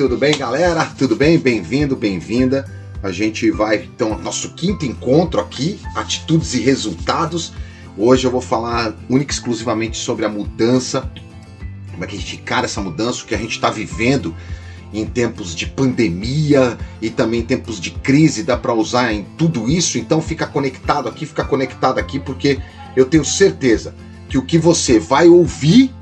tudo bem, galera? Tudo bem? Bem-vindo, bem-vinda. A gente vai então nosso quinto encontro aqui, atitudes e resultados. Hoje eu vou falar única e exclusivamente sobre a mudança, como é que a gente encara essa mudança, o que a gente está vivendo em tempos de pandemia e também em tempos de crise, dá para usar em tudo isso. Então fica conectado aqui, fica conectado aqui, porque eu tenho certeza que o que você vai ouvir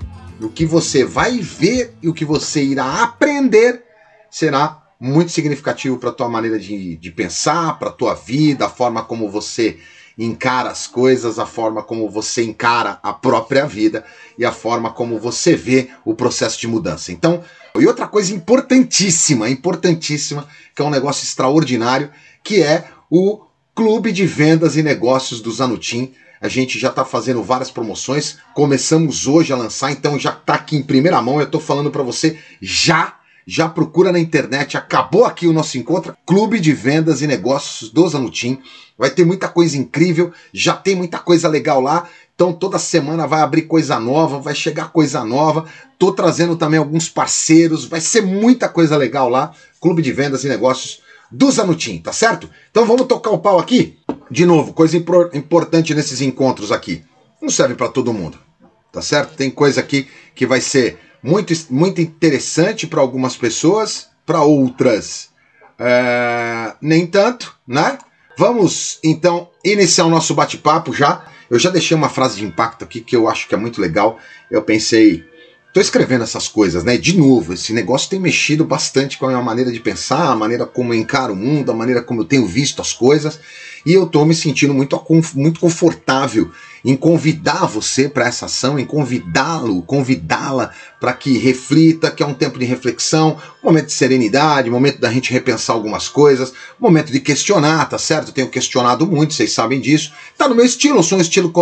o que você vai ver e o que você irá aprender será muito significativo para a tua maneira de, de pensar, para a tua vida, a forma como você encara as coisas, a forma como você encara a própria vida e a forma como você vê o processo de mudança. Então, e outra coisa importantíssima, importantíssima, que é um negócio extraordinário, que é o Clube de Vendas e Negócios do Zanutim a gente já está fazendo várias promoções. Começamos hoje a lançar, então já está aqui em primeira mão. Eu estou falando para você já. Já procura na internet, acabou aqui o nosso encontro, Clube de Vendas e Negócios do Zanutim. Vai ter muita coisa incrível, já tem muita coisa legal lá. Então toda semana vai abrir coisa nova, vai chegar coisa nova. Tô trazendo também alguns parceiros, vai ser muita coisa legal lá. Clube de Vendas e Negócios do Zanutim, tá certo? Então vamos tocar o pau aqui? De novo, coisa importante nesses encontros aqui. Não serve para todo mundo, tá certo? Tem coisa aqui que vai ser muito, muito interessante para algumas pessoas, para outras é, nem tanto, né? Vamos então iniciar o nosso bate-papo já. Eu já deixei uma frase de impacto aqui que eu acho que é muito legal. Eu pensei, Tô escrevendo essas coisas, né? De novo, esse negócio tem mexido bastante com a minha maneira de pensar, a maneira como eu encaro o mundo, a maneira como eu tenho visto as coisas, e eu tô me sentindo muito, muito confortável em convidar você para essa ação, em convidá-lo, convidá-la para que reflita, que é um tempo de reflexão, momento de serenidade, momento da gente repensar algumas coisas, momento de questionar, tá certo? Eu tenho questionado muito, vocês sabem disso. Tá no meu estilo, eu sou um estilo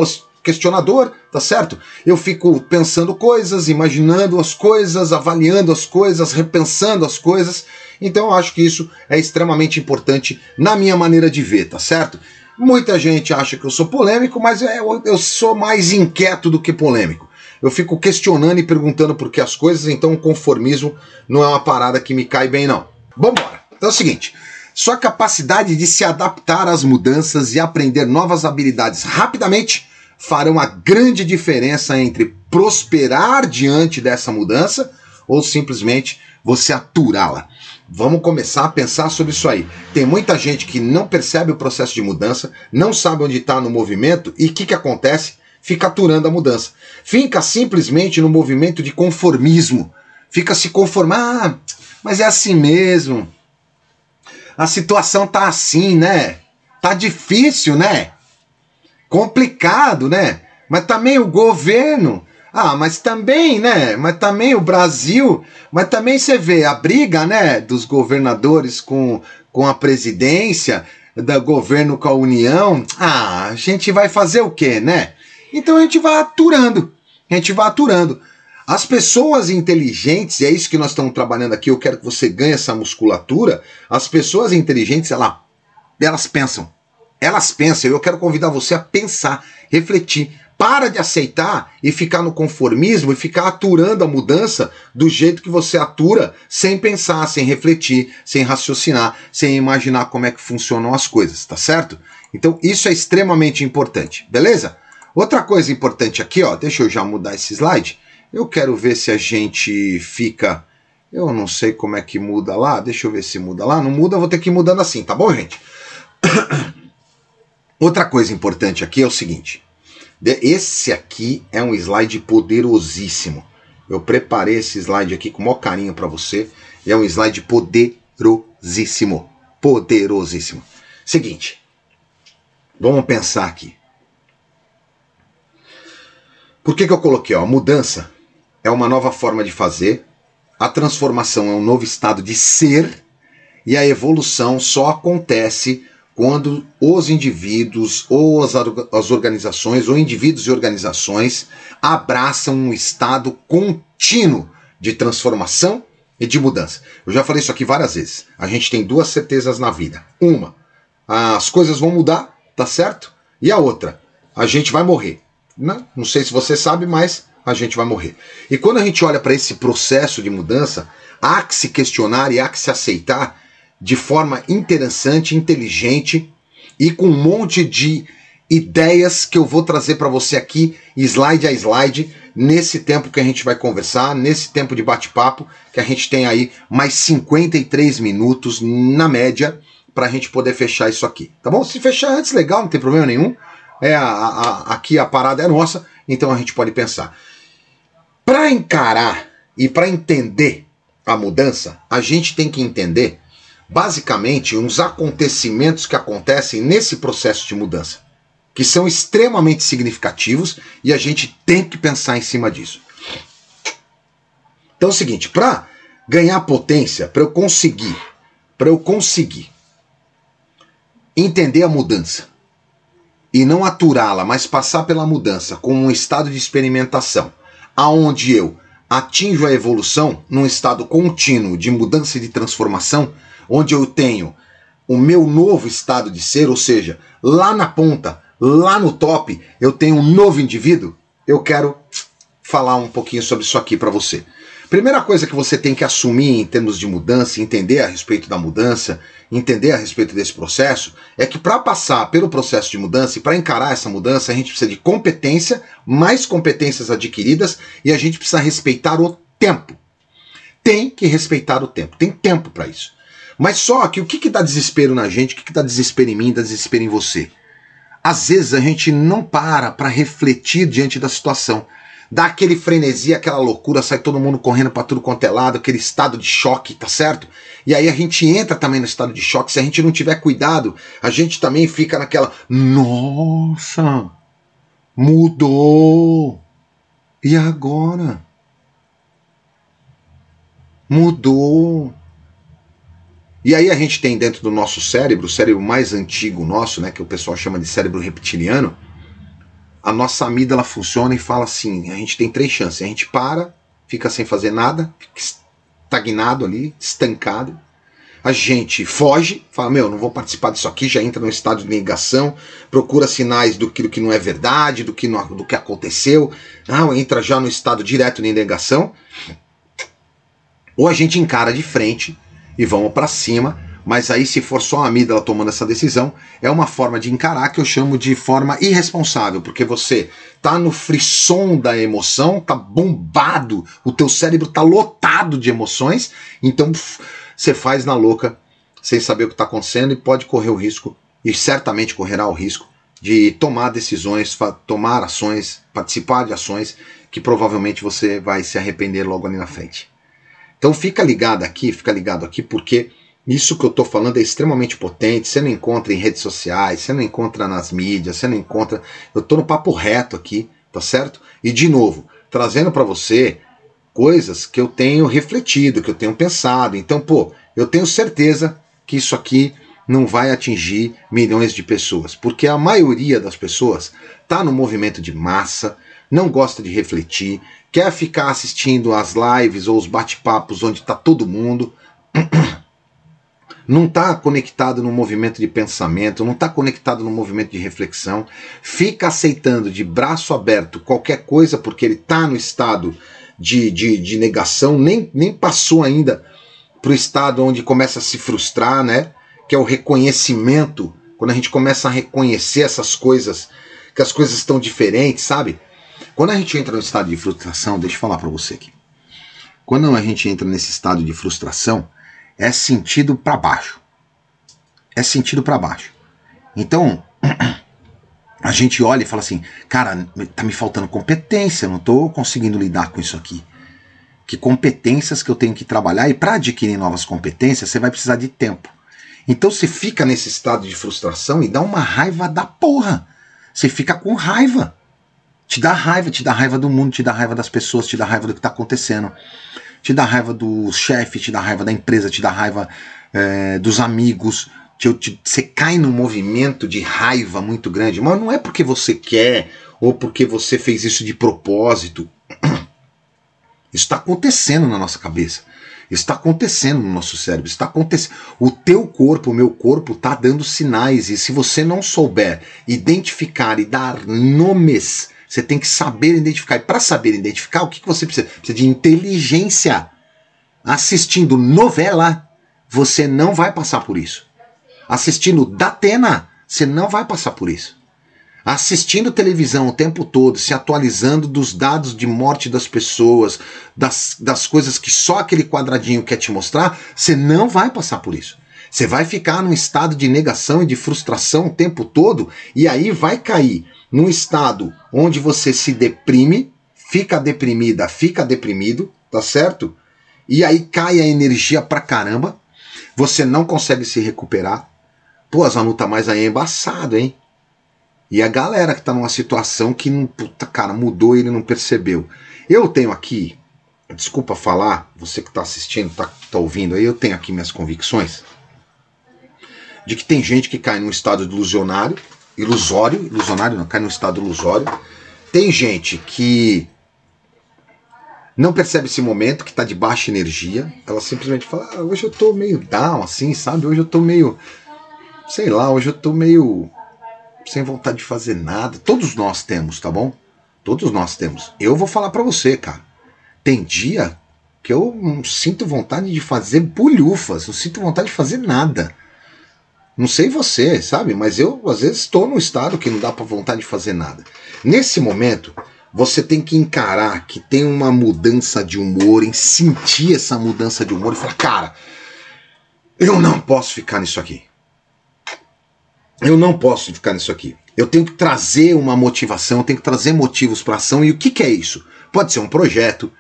questionador, tá certo? Eu fico pensando coisas, imaginando as coisas, avaliando as coisas, repensando as coisas. Então eu acho que isso é extremamente importante na minha maneira de ver, tá certo? Muita gente acha que eu sou polêmico, mas eu, eu sou mais inquieto do que polêmico. Eu fico questionando e perguntando por que as coisas, então o conformismo não é uma parada que me cai bem, não. Vambora! Então é o seguinte. Sua capacidade de se adaptar às mudanças e aprender novas habilidades rapidamente farão a grande diferença entre prosperar diante dessa mudança ou simplesmente você aturá-la. Vamos começar a pensar sobre isso aí. Tem muita gente que não percebe o processo de mudança, não sabe onde está no movimento e o que, que acontece? Fica aturando a mudança. Fica simplesmente no movimento de conformismo. Fica se conformar, ah, mas é assim mesmo. A situação tá assim, né? Tá difícil, né? complicado, né? Mas também o governo. Ah, mas também, né? Mas também o Brasil. Mas também você vê a briga, né? Dos governadores com, com a presidência, do governo com a União. Ah, a gente vai fazer o quê, né? Então a gente vai aturando. A gente vai aturando. As pessoas inteligentes, e é isso que nós estamos trabalhando aqui, eu quero que você ganhe essa musculatura. As pessoas inteligentes, ela, elas pensam elas pensam, eu quero convidar você a pensar, refletir. Para de aceitar e ficar no conformismo e ficar aturando a mudança do jeito que você atura, sem pensar, sem refletir, sem raciocinar, sem imaginar como é que funcionam as coisas, tá certo? Então isso é extremamente importante, beleza? Outra coisa importante aqui, ó, deixa eu já mudar esse slide. Eu quero ver se a gente fica. Eu não sei como é que muda lá. Deixa eu ver se muda lá. Não muda, vou ter que ir mudando assim, tá bom, gente? Outra coisa importante aqui é o seguinte: esse aqui é um slide poderosíssimo. Eu preparei esse slide aqui com o maior carinho para você. É um slide poderosíssimo. Poderosíssimo. Seguinte, vamos pensar aqui. Por que, que eu coloquei? Ó, a mudança é uma nova forma de fazer, a transformação é um novo estado de ser e a evolução só acontece quando os indivíduos ou as, as organizações, ou indivíduos e organizações, abraçam um estado contínuo de transformação e de mudança. Eu já falei isso aqui várias vezes. A gente tem duas certezas na vida. Uma, as coisas vão mudar, tá certo? E a outra, a gente vai morrer. Não, não sei se você sabe, mas a gente vai morrer. E quando a gente olha para esse processo de mudança, há que se questionar e há que se aceitar de forma interessante, inteligente e com um monte de ideias que eu vou trazer para você aqui, slide a slide, nesse tempo que a gente vai conversar, nesse tempo de bate-papo, que a gente tem aí mais 53 minutos na média para a gente poder fechar isso aqui, tá bom? Se fechar antes, legal, não tem problema nenhum. É a, a, aqui a parada é nossa, então a gente pode pensar. Para encarar e para entender a mudança, a gente tem que entender basicamente uns acontecimentos que acontecem nesse processo de mudança que são extremamente significativos e a gente tem que pensar em cima disso. Então é o seguinte, para ganhar potência, para eu conseguir, para eu conseguir entender a mudança e não aturá-la, mas passar pela mudança como um estado de experimentação, aonde eu atinjo a evolução num estado contínuo de mudança e de transformação, onde eu tenho o meu novo estado de ser, ou seja, lá na ponta, lá no top eu tenho um novo indivíduo, eu quero falar um pouquinho sobre isso aqui para você. Primeira coisa que você tem que assumir em termos de mudança, entender a respeito da mudança, entender a respeito desse processo, é que para passar pelo processo de mudança e para encarar essa mudança, a gente precisa de competência, mais competências adquiridas e a gente precisa respeitar o tempo. Tem que respeitar o tempo, tem tempo para isso. Mas só que o que, que dá desespero na gente, o que, que dá desespero em mim, dá desespero em você? Às vezes a gente não para para refletir diante da situação. Dá aquele frenesi, aquela loucura, sai todo mundo correndo para tudo quanto é lado, aquele estado de choque, tá certo? E aí a gente entra também no estado de choque. Se a gente não tiver cuidado, a gente também fica naquela. Nossa! Mudou! E agora? Mudou! E aí a gente tem dentro do nosso cérebro, o cérebro mais antigo nosso, né, que o pessoal chama de cérebro reptiliano, a nossa amígdala funciona e fala assim: a gente tem três chances. A gente para, fica sem fazer nada, fica estagnado ali, estancado. A gente foge, fala: Meu, não vou participar disso aqui, já entra no estado de negação, procura sinais do que, não é verdade, do que, não, do que aconteceu, não, entra já no estado direto de negação. Ou a gente encara de frente e vamos para cima. Mas aí, se for só a amígdala tomando essa decisão, é uma forma de encarar que eu chamo de forma irresponsável, porque você tá no frisson da emoção, tá bombado, o teu cérebro tá lotado de emoções, então você faz na louca, sem saber o que está acontecendo e pode correr o risco, e certamente correrá o risco, de tomar decisões, tomar ações, participar de ações que provavelmente você vai se arrepender logo ali na frente. Então fica ligado aqui, fica ligado aqui, porque isso que eu estou falando é extremamente potente. Você não encontra em redes sociais, você não encontra nas mídias, você não encontra. Eu estou no papo reto aqui, tá certo? E de novo, trazendo para você coisas que eu tenho refletido, que eu tenho pensado. Então, pô, eu tenho certeza que isso aqui não vai atingir milhões de pessoas, porque a maioria das pessoas está no movimento de massa, não gosta de refletir, quer ficar assistindo as lives ou os bate-papos onde está todo mundo, não está conectado no movimento de pensamento, não está conectado no movimento de reflexão, fica aceitando de braço aberto qualquer coisa porque ele está no estado de, de, de, negação, nem, nem passou ainda para o estado onde começa a se frustrar, né? Que é o reconhecimento, quando a gente começa a reconhecer essas coisas, que as coisas estão diferentes, sabe? Quando a gente entra no estado de frustração, deixa eu falar para você aqui. Quando a gente entra nesse estado de frustração, é sentido para baixo. É sentido para baixo. Então, a gente olha e fala assim: cara, tá me faltando competência, não tô conseguindo lidar com isso aqui. Que competências que eu tenho que trabalhar e para adquirir novas competências você vai precisar de tempo. Então você fica nesse estado de frustração e dá uma raiva da porra. Você fica com raiva. Te dá raiva, te dá raiva do mundo, te dá raiva das pessoas, te dá raiva do que está acontecendo. Te dá raiva do chefe, te dá raiva da empresa, te dá raiva é, dos amigos. Te, te, você cai num movimento de raiva muito grande. Mas não é porque você quer ou porque você fez isso de propósito. Isso está acontecendo na nossa cabeça. Está acontecendo no nosso cérebro, está acontecendo. O teu corpo, o meu corpo, está dando sinais. E se você não souber identificar e dar nomes você tem que saber identificar. E para saber identificar, o que, que você precisa? Precisa de inteligência. assistindo novela, você não vai passar por isso. Assistindo Datena, você não vai passar por isso. Assistindo televisão o tempo todo, se atualizando dos dados de morte das pessoas, das, das coisas que só aquele quadradinho quer te mostrar, você não vai passar por isso. Você vai ficar num estado de negação e de frustração o tempo todo, e aí vai cair num estado onde você se deprime, fica deprimida, fica deprimido, tá certo? E aí cai a energia pra caramba, você não consegue se recuperar. Pô, a Zanu tá mais aí é embaçado, hein? E a galera que tá numa situação que, puta cara, mudou e ele não percebeu. Eu tenho aqui, desculpa falar, você que tá assistindo, tá, tá ouvindo aí, eu tenho aqui minhas convicções de que tem gente que cai num estado ilusionário, ilusório, ilusionário não, cai num estado ilusório. Tem gente que não percebe esse momento, que está de baixa energia. Ela simplesmente fala: ah, hoje eu estou meio down, assim, sabe? Hoje eu estou meio. Sei lá, hoje eu estou meio. sem vontade de fazer nada. Todos nós temos, tá bom? Todos nós temos. Eu vou falar para você, cara. Tem dia que eu não sinto vontade de fazer bulhufas, não sinto vontade de fazer nada. Não sei você, sabe? Mas eu, às vezes, estou num estado que não dá para vontade de fazer nada. Nesse momento, você tem que encarar que tem uma mudança de humor, em sentir essa mudança de humor e falar, cara, eu não posso ficar nisso aqui. Eu não posso ficar nisso aqui. Eu tenho que trazer uma motivação, eu tenho que trazer motivos para ação. E o que, que é isso? Pode ser um projeto,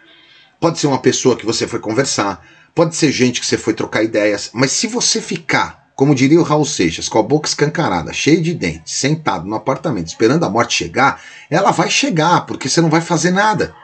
pode ser uma pessoa que você foi conversar, pode ser gente que você foi trocar ideias, mas se você ficar, como diria o Raul Seixas, com a boca escancarada, cheio de dentes, sentado no apartamento esperando a morte chegar, ela vai chegar, porque você não vai fazer nada.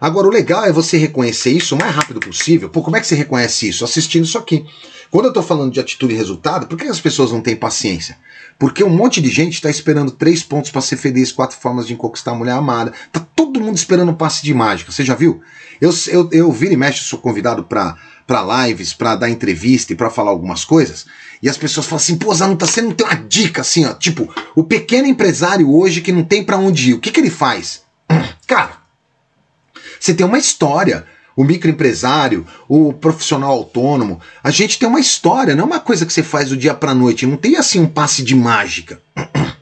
Agora, o legal é você reconhecer isso o mais rápido possível. Pô, como é que você reconhece isso? Assistindo isso aqui. Quando eu tô falando de atitude e resultado, por que as pessoas não têm paciência? Porque um monte de gente está esperando três pontos para ser feliz, quatro formas de conquistar a mulher amada. Tá todo mundo esperando um passe de mágica. Você já viu? Eu, eu, eu viro e mexo, sou convidado para lives, para dar entrevista e para falar algumas coisas. E as pessoas falam assim, pô, Zanuta, você não tem uma dica assim, ó. Tipo, o pequeno empresário hoje que não tem para onde ir, o que, que ele faz? Cara, você tem uma história. O microempresário, o profissional autônomo, a gente tem uma história, não é uma coisa que você faz do dia para noite, não tem assim um passe de mágica.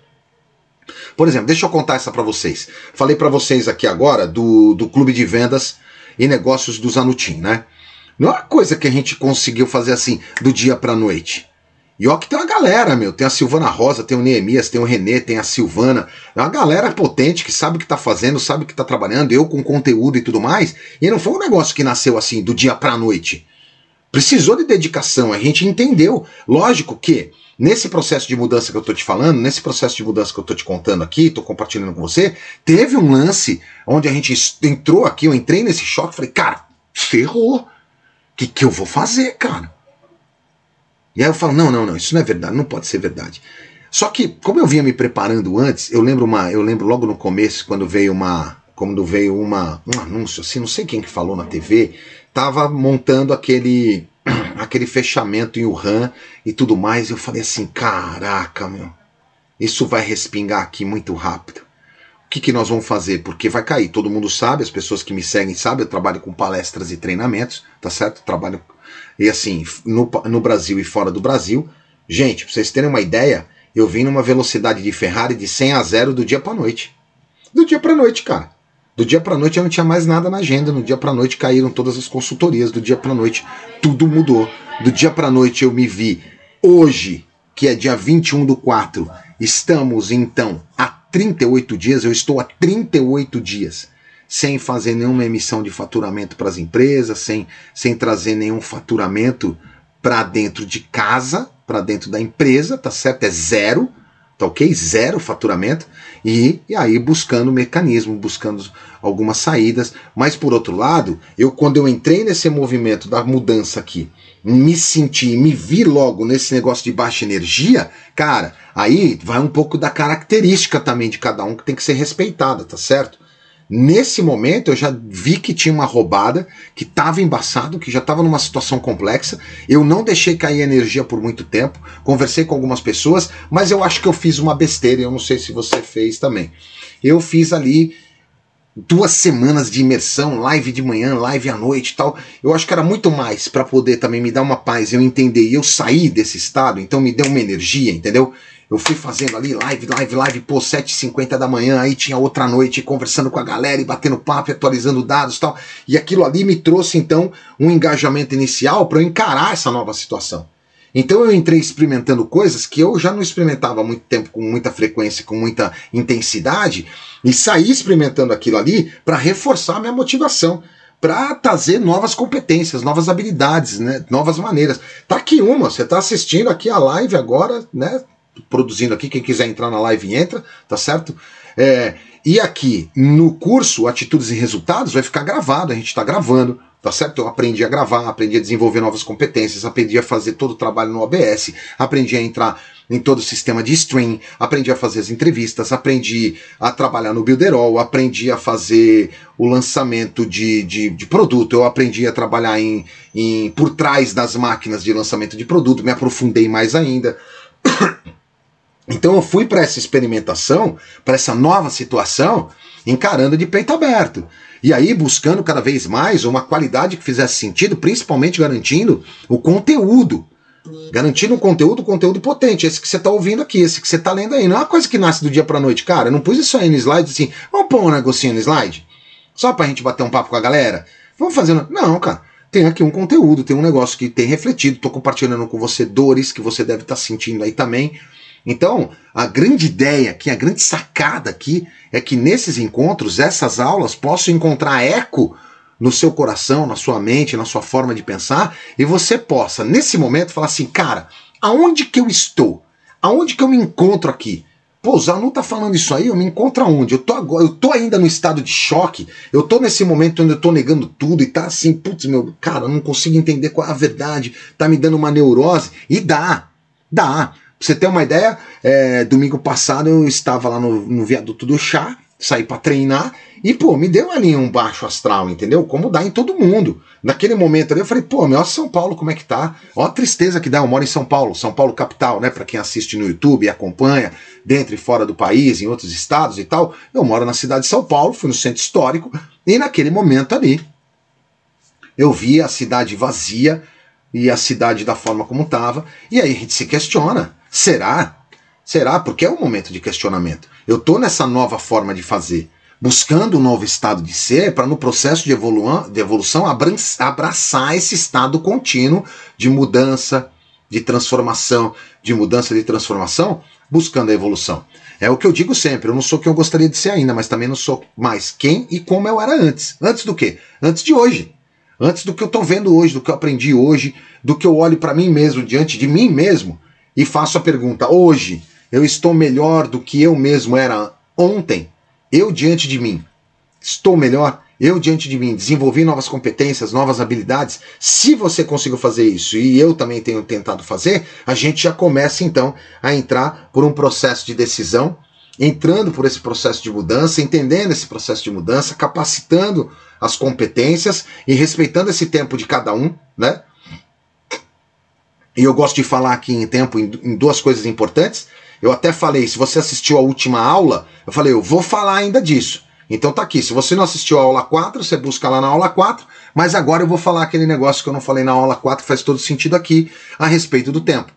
Por exemplo, deixa eu contar essa para vocês. Falei para vocês aqui agora do, do clube de vendas e negócios do Zanutim, né? Não é uma coisa que a gente conseguiu fazer assim do dia para noite. E ó que tem uma galera, meu. Tem a Silvana Rosa, tem o Neemias, tem o Renê, tem a Silvana. É uma galera potente que sabe o que tá fazendo, sabe o que tá trabalhando, eu com conteúdo e tudo mais. E não foi um negócio que nasceu assim, do dia pra noite. Precisou de dedicação, a gente entendeu. Lógico que nesse processo de mudança que eu tô te falando, nesse processo de mudança que eu tô te contando aqui, tô compartilhando com você, teve um lance onde a gente entrou aqui, eu entrei nesse choque, falei, cara, ferrou. Que, que eu vou fazer, cara? E aí eu falo, não, não, não, isso não é verdade, não pode ser verdade. Só que, como eu vinha me preparando antes, eu lembro uma, eu lembro logo no começo, quando veio uma, quando veio uma, um anúncio, assim, não sei quem que falou na TV, tava montando aquele, aquele fechamento em Wuhan e tudo mais, eu falei assim, caraca, meu, isso vai respingar aqui muito rápido. O que, que nós vamos fazer? Porque vai cair, todo mundo sabe, as pessoas que me seguem sabem, eu trabalho com palestras e treinamentos, tá certo? trabalho e assim, no, no Brasil e fora do Brasil. Gente, pra vocês terem uma ideia, eu vim numa velocidade de Ferrari de 100 a 0 do dia pra noite. Do dia pra noite, cara. Do dia pra noite eu não tinha mais nada na agenda. No dia pra noite caíram todas as consultorias. Do dia pra noite tudo mudou. Do dia pra noite eu me vi hoje, que é dia 21 do 4. Estamos então há 38 dias. Eu estou há 38 dias sem fazer nenhuma emissão de faturamento para as empresas, sem, sem trazer nenhum faturamento para dentro de casa, para dentro da empresa, tá certo? É zero, tá ok? Zero faturamento. E, e aí buscando mecanismo, buscando algumas saídas. Mas por outro lado, eu quando eu entrei nesse movimento da mudança aqui, me senti, me vi logo nesse negócio de baixa energia, cara, aí vai um pouco da característica também de cada um que tem que ser respeitada, tá certo? Nesse momento eu já vi que tinha uma roubada, que estava embaçado, que já estava numa situação complexa. Eu não deixei cair energia por muito tempo, conversei com algumas pessoas, mas eu acho que eu fiz uma besteira, eu não sei se você fez também. Eu fiz ali duas semanas de imersão, live de manhã, live à noite e tal. Eu acho que era muito mais para poder também me dar uma paz, eu entender e eu sair desse estado, então me deu uma energia, entendeu? Eu fui fazendo ali live, live, live, pô, 7h50 da manhã, aí tinha outra noite conversando com a galera e batendo papo, atualizando dados e tal. E aquilo ali me trouxe então um engajamento inicial para eu encarar essa nova situação. Então eu entrei experimentando coisas que eu já não experimentava há muito tempo, com muita frequência, com muita intensidade, e saí experimentando aquilo ali para reforçar minha motivação, para trazer novas competências, novas habilidades, né, novas maneiras. Tá aqui uma, você está assistindo aqui a live agora, né, produzindo aqui, quem quiser entrar na live entra, tá certo? É, e aqui no curso Atitudes e Resultados vai ficar gravado, a gente está gravando, Tá certo? Eu aprendi a gravar, aprendi a desenvolver novas competências, aprendi a fazer todo o trabalho no OBS, aprendi a entrar em todo o sistema de stream, aprendi a fazer as entrevistas, aprendi a trabalhar no Builderall, aprendi a fazer o lançamento de, de, de, produto, eu aprendi a trabalhar em, em por trás das máquinas de lançamento de produto, me aprofundei mais ainda. Então eu fui para essa experimentação, para essa nova situação, encarando de peito aberto. E aí buscando cada vez mais uma qualidade que fizesse sentido, principalmente garantindo o conteúdo. Garantindo um conteúdo, conteúdo potente, esse que você está ouvindo aqui, esse que você está lendo aí. Não é uma coisa que nasce do dia para noite, cara. Eu não pus isso aí no slide assim, vamos pôr um negocinho no slide? Só para a gente bater um papo com a galera? Vamos fazendo. Não, cara. Tem aqui um conteúdo, tem um negócio que tem refletido, estou compartilhando com você dores que você deve estar tá sentindo aí também. Então, a grande ideia aqui, a grande sacada aqui, é que nesses encontros, essas aulas possam encontrar eco no seu coração, na sua mente, na sua forma de pensar, e você possa, nesse momento, falar assim, cara, aonde que eu estou? Aonde que eu me encontro aqui? Pô, o Zanu tá falando isso aí, eu me encontro aonde? Eu tô agora, eu tô ainda no estado de choque, eu tô nesse momento onde eu tô negando tudo e tá assim, putz, meu, cara, eu não consigo entender qual é a verdade, tá me dando uma neurose, e dá, dá. Pra você ter uma ideia, é, domingo passado eu estava lá no, no viaduto do chá, saí para treinar e, pô, me deu ali um baixo astral, entendeu? Como dá em todo mundo. Naquele momento ali eu falei, pô, meu, São Paulo, como é que tá? Ó a tristeza que dá, eu moro em São Paulo, São Paulo capital, né? Para quem assiste no YouTube e acompanha, dentro e fora do país, em outros estados e tal. Eu moro na cidade de São Paulo, fui no centro histórico, e naquele momento ali eu vi a cidade vazia e a cidade da forma como estava, e aí a gente se questiona. Será? Será? Porque é um momento de questionamento. Eu estou nessa nova forma de fazer, buscando um novo estado de ser, para no processo de, evolu de evolução abraçar esse estado contínuo de mudança, de transformação, de mudança de transformação, buscando a evolução. É o que eu digo sempre, eu não sou quem eu gostaria de ser ainda, mas também não sou mais quem e como eu era antes. Antes do quê? Antes de hoje. Antes do que eu estou vendo hoje, do que eu aprendi hoje, do que eu olho para mim mesmo, diante de mim mesmo, e faço a pergunta: hoje eu estou melhor do que eu mesmo era ontem? Eu diante de mim estou melhor? Eu diante de mim desenvolvi novas competências, novas habilidades? Se você conseguiu fazer isso e eu também tenho tentado fazer, a gente já começa então a entrar por um processo de decisão, entrando por esse processo de mudança, entendendo esse processo de mudança, capacitando as competências e respeitando esse tempo de cada um, né? E eu gosto de falar aqui em tempo em, duas coisas importantes. Eu até falei, se você assistiu a última aula, eu falei, eu vou falar ainda disso. Então tá aqui, se você não assistiu a aula 4, você busca lá na aula 4, mas agora eu vou falar aquele negócio que eu não falei na aula 4, faz todo sentido aqui, a respeito do tempo.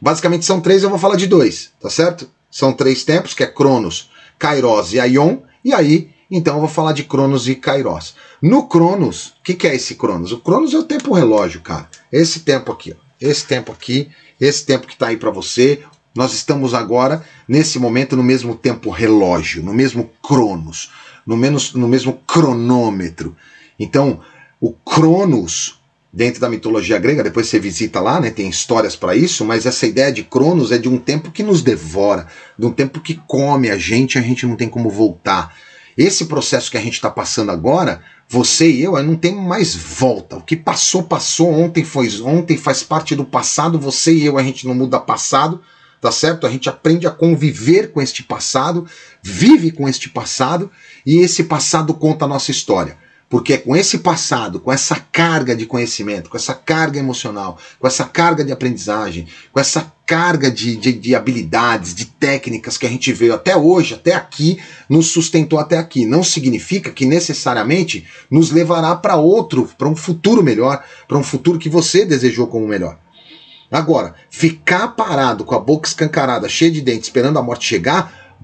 Basicamente são três, eu vou falar de dois, tá certo? São três tempos, que é Cronos, Kairos e Aion, e aí, então eu vou falar de Cronos e Kairos. No Cronos, o que, que é esse Cronos? O Cronos é o tempo relógio, cara. Esse tempo aqui, ó esse tempo aqui, esse tempo que está aí para você. Nós estamos agora, nesse momento, no mesmo tempo relógio, no mesmo cronos, no, menos, no mesmo cronômetro. Então, o cronos, dentro da mitologia grega, depois você visita lá, né, tem histórias para isso, mas essa ideia de cronos é de um tempo que nos devora, de um tempo que come a gente, a gente não tem como voltar. Esse processo que a gente está passando agora, você e eu, não tem mais volta. O que passou, passou. Ontem foi ontem, faz parte do passado. Você e eu, a gente não muda passado, tá certo? A gente aprende a conviver com este passado, vive com este passado e esse passado conta a nossa história. Porque é com esse passado, com essa carga de conhecimento, com essa carga emocional, com essa carga de aprendizagem, com essa carga de, de, de, habilidades, de técnicas que a gente veio até hoje, até aqui, nos sustentou até aqui. Não significa que necessariamente nos levará para outro, para um futuro melhor, para um futuro que você desejou como melhor. Agora, ficar parado com a boca escancarada, cheia de dentes, esperando a morte chegar,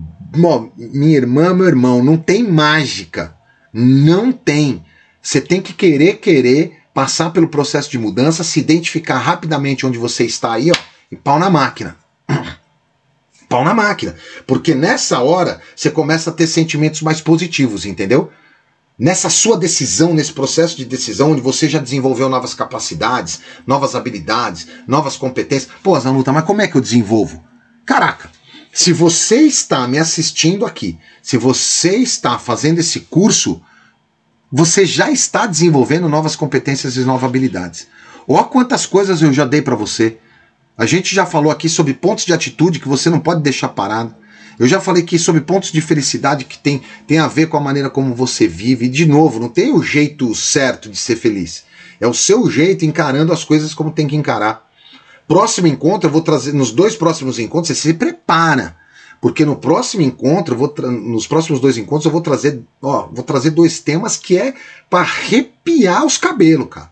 minha irmã, meu irmão, não tem mágica. Não tem. Você tem que querer, querer, passar pelo processo de mudança, se identificar rapidamente onde você está aí, ó, e pau na máquina. Pau na máquina. Porque nessa hora você começa a ter sentimentos mais positivos, entendeu? Nessa sua decisão, nesse processo de decisão, onde você já desenvolveu novas capacidades, novas habilidades, novas competências. Pô, Zanuta, mas como é que eu desenvolvo? Caraca, se você está me assistindo aqui, se você está fazendo esse curso, você já está desenvolvendo novas competências e novas habilidades. Ó quantas coisas eu já dei para você. A gente já falou aqui sobre pontos de atitude que você não pode deixar parado. Eu já falei aqui sobre pontos de felicidade que tem, tem a ver com a maneira como você vive. E, de novo, não tem o jeito certo de ser feliz. É o seu jeito encarando as coisas como tem que encarar. Próximo encontro, eu vou trazer, nos dois próximos encontros, você se prepara. Porque no próximo encontro, vou nos próximos dois encontros, eu vou trazer, ó, vou trazer dois temas que é para arrepiar os cabelos, cara.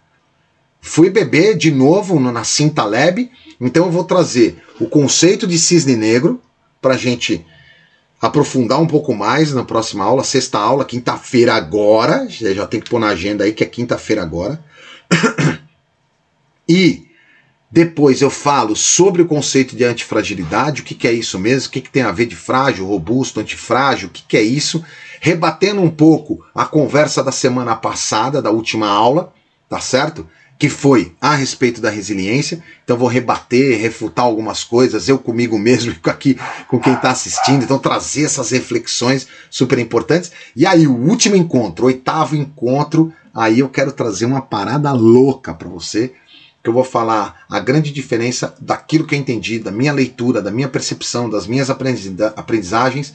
Fui beber de novo na Cinta Lab, então eu vou trazer o conceito de cisne negro para gente aprofundar um pouco mais na próxima aula, sexta aula, quinta-feira agora, já tem que pôr na agenda aí que é quinta-feira agora. e depois eu falo sobre o conceito de antifragilidade, o que, que é isso mesmo, o que, que tem a ver de frágil, robusto, antifrágil, o que, que é isso, rebatendo um pouco a conversa da semana passada, da última aula, tá certo? Que foi a respeito da resiliência. Então vou rebater, refutar algumas coisas, eu comigo mesmo e aqui com quem está assistindo. Então trazer essas reflexões super importantes. E aí o último encontro, oitavo encontro, aí eu quero trazer uma parada louca para você, que eu vou falar a grande diferença daquilo que eu entendi, da minha leitura, da minha percepção, das minhas aprendizagens,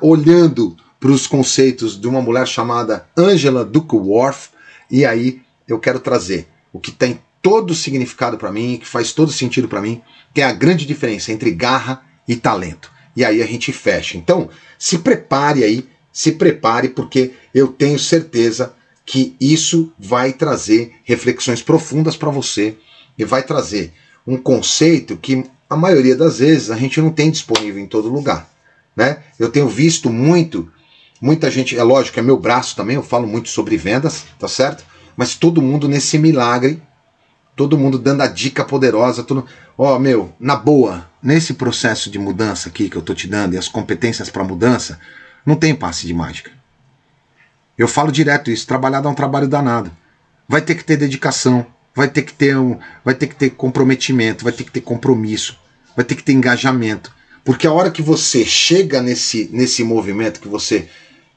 olhando para os conceitos de uma mulher chamada Angela Duckworth, e aí eu quero trazer o que tem todo significado para mim, que faz todo sentido para mim, que é a grande diferença entre garra e talento. E aí a gente fecha. Então, se prepare aí, se prepare, porque eu tenho certeza que isso vai trazer reflexões profundas para você e vai trazer um conceito que a maioria das vezes a gente não tem disponível em todo lugar. Né? Eu tenho visto muito, muita gente, é lógico, é meu braço também, eu falo muito sobre vendas, tá certo? Mas todo mundo nesse milagre, todo mundo dando a dica poderosa, todo, ó, oh, meu, na boa, nesse processo de mudança aqui que eu tô te dando e as competências para mudança, não tem passe de mágica. Eu falo direto isso, trabalhar dá um trabalho danado. Vai ter que ter dedicação, vai ter que ter um, vai ter que ter comprometimento, vai ter que ter compromisso, vai ter que ter engajamento. Porque a hora que você chega nesse, nesse movimento que você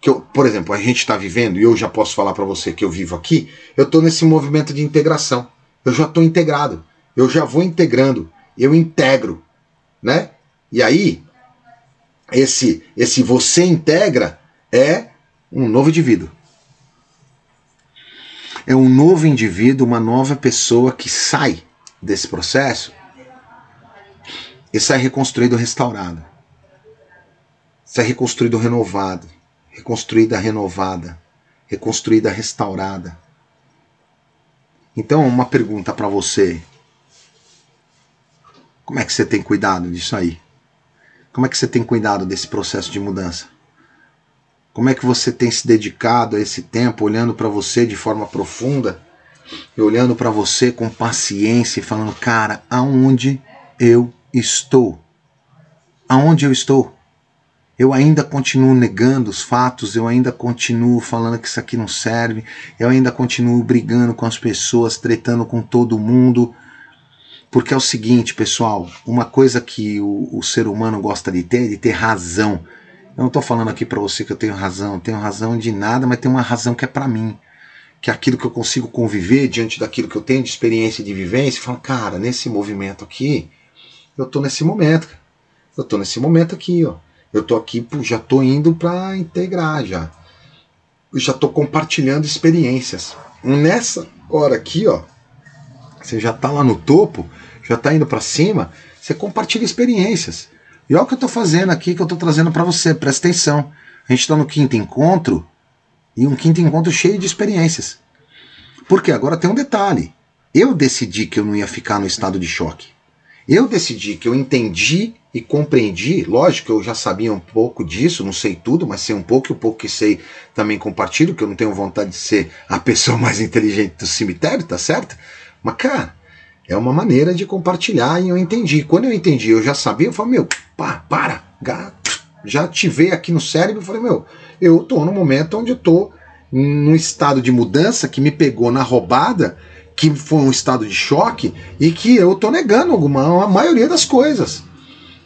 que eu, por exemplo, a gente está vivendo, e eu já posso falar para você que eu vivo aqui, eu estou nesse movimento de integração. Eu já estou integrado. Eu já vou integrando. Eu integro. Né? E aí, esse, esse você integra é um novo indivíduo. É um novo indivíduo, uma nova pessoa que sai desse processo e sai reconstruído, restaurado. Sai reconstruído, renovado reconstruída, renovada, reconstruída, restaurada. Então, uma pergunta para você: como é que você tem cuidado disso aí? Como é que você tem cuidado desse processo de mudança? Como é que você tem se dedicado a esse tempo, olhando para você de forma profunda e olhando para você com paciência e falando, cara, aonde eu estou? Aonde eu estou? Eu ainda continuo negando os fatos, eu ainda continuo falando que isso aqui não serve, eu ainda continuo brigando com as pessoas, tretando com todo mundo. Porque é o seguinte, pessoal, uma coisa que o, o ser humano gosta de ter é de ter razão. Eu não estou falando aqui para você que eu tenho razão, tenho razão de nada, mas tem uma razão que é para mim. Que é aquilo que eu consigo conviver diante daquilo que eu tenho de experiência e de vivência, falo, cara, nesse movimento aqui, eu estou nesse momento. Eu estou nesse momento aqui, ó eu tô aqui, já tô indo para integrar já. Eu já tô compartilhando experiências. Nessa hora aqui, ó, você já tá lá no topo, já tá indo para cima, Você compartilha experiências. E olha o que eu estou fazendo aqui, que eu estou trazendo para você, presta atenção. A gente está no quinto encontro, e um quinto encontro cheio de experiências. Porque agora tem um detalhe. Eu decidi que eu não ia ficar no estado de choque. Eu decidi que eu entendi e compreendi, lógico eu já sabia um pouco disso, não sei tudo, mas sei um pouco e o pouco que sei também compartilho, que eu não tenho vontade de ser a pessoa mais inteligente do cemitério, tá certo? Mas, cara, é uma maneira de compartilhar e eu entendi. Quando eu entendi, eu já sabia, eu falei, meu, pá, para, já ativei aqui no cérebro e falei, meu, eu tô no momento onde eu tô num estado de mudança que me pegou na roubada, que foi um estado de choque e que eu tô negando alguma, a maioria das coisas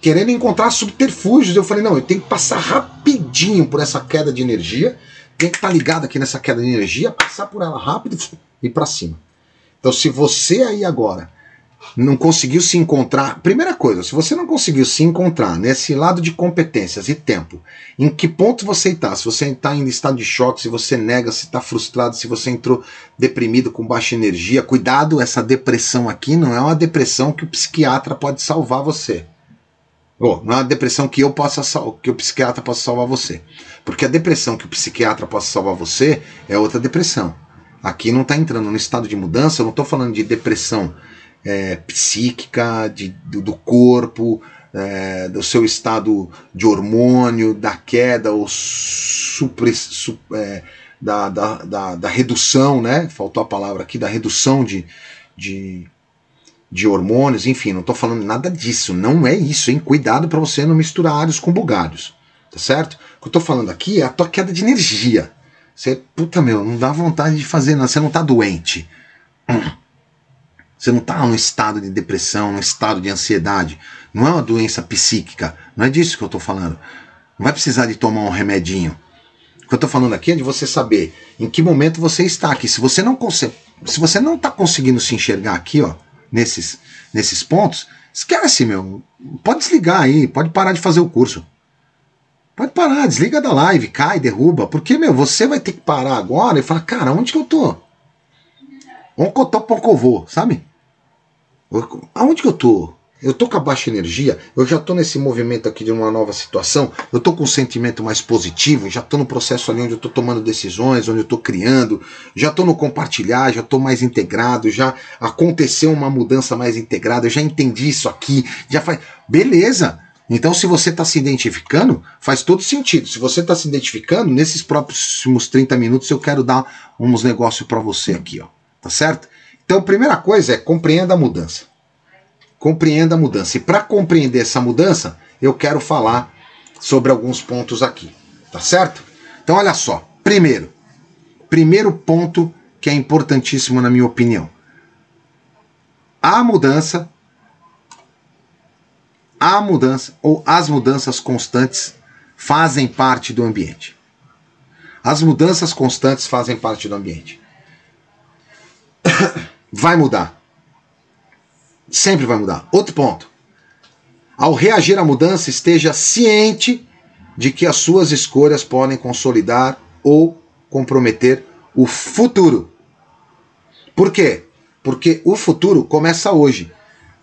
querendo encontrar subterfúgios. Eu falei, não, eu tenho que passar rapidinho por essa queda de energia, tem que estar tá ligado aqui nessa queda de energia, passar por ela rápido e para cima. Então, se você aí agora não conseguiu se encontrar, primeira coisa, se você não conseguiu se encontrar nesse lado de competências e tempo, em que ponto você está? Se você está em estado de choque, se você nega, se está frustrado, se você entrou deprimido com baixa energia, cuidado, essa depressão aqui não é uma depressão que o psiquiatra pode salvar você. Oh, não é uma depressão que eu possa que o psiquiatra possa salvar você. Porque a depressão que o psiquiatra possa salvar você é outra depressão. Aqui não está entrando no estado de mudança, eu não estou falando de depressão é, psíquica, de, do, do corpo, é, do seu estado de hormônio, da queda ou é, da, da, da, da, redução, né? Faltou a palavra aqui, da redução de, de de hormônios, enfim, não estou falando nada disso, não é isso, hein? Cuidado para você não misturar alhos com bugalhos, tá certo? O que eu estou falando aqui é a tua queda de energia. Você, puta meu, não dá vontade de fazer nada, você não está doente. Você não está num estado de depressão, num estado de ansiedade. Não é uma doença psíquica, não é disso que eu estou falando. Não vai precisar de tomar um remedinho. O que eu estou falando aqui é de você saber em que momento você está aqui. Se você não consegue, se você não está conseguindo se enxergar aqui, ó, nesses, nesses pontos, esquece, meu. Pode desligar aí, pode parar de fazer o curso. Pode parar, desliga da live, cai, derruba. Porque, meu, você vai ter que parar agora e falar, cara, onde que eu tô? Onde que eu tô, pouco vou, sabe? Aonde que eu tô? Eu tô com a baixa energia, eu já tô nesse movimento aqui de uma nova situação, eu tô com um sentimento mais positivo, já tô no processo ali onde eu tô tomando decisões, onde eu tô criando, já tô no compartilhar, já tô mais integrado, já aconteceu uma mudança mais integrada, eu já entendi isso aqui, já faz. Beleza! Então, se você está se identificando, faz todo sentido. Se você está se identificando, nesses próximos 30 minutos eu quero dar uns negócios para você aqui, ó. Tá certo? Então, primeira coisa é compreenda a mudança compreenda a mudança. E para compreender essa mudança, eu quero falar sobre alguns pontos aqui, tá certo? Então olha só, primeiro, primeiro ponto que é importantíssimo na minha opinião. A mudança a mudança ou as mudanças constantes fazem parte do ambiente. As mudanças constantes fazem parte do ambiente. Vai mudar. Sempre vai mudar. Outro ponto. Ao reagir à mudança, esteja ciente de que as suas escolhas podem consolidar ou comprometer o futuro. Por quê? Porque o futuro começa hoje.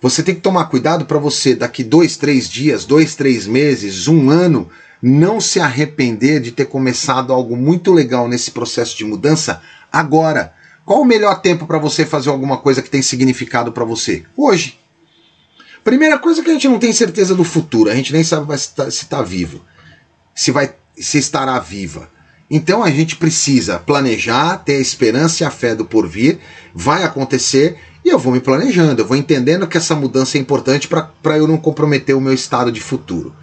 Você tem que tomar cuidado para você, daqui dois, três dias, dois, três meses, um ano, não se arrepender de ter começado algo muito legal nesse processo de mudança agora. Qual o melhor tempo para você fazer alguma coisa que tem significado para você? Hoje. Primeira coisa que a gente não tem certeza do futuro, a gente nem sabe se está tá vivo, se vai, se estará viva. Então a gente precisa planejar, ter a esperança e a fé do porvir, vai acontecer e eu vou me planejando, eu vou entendendo que essa mudança é importante para eu não comprometer o meu estado de futuro.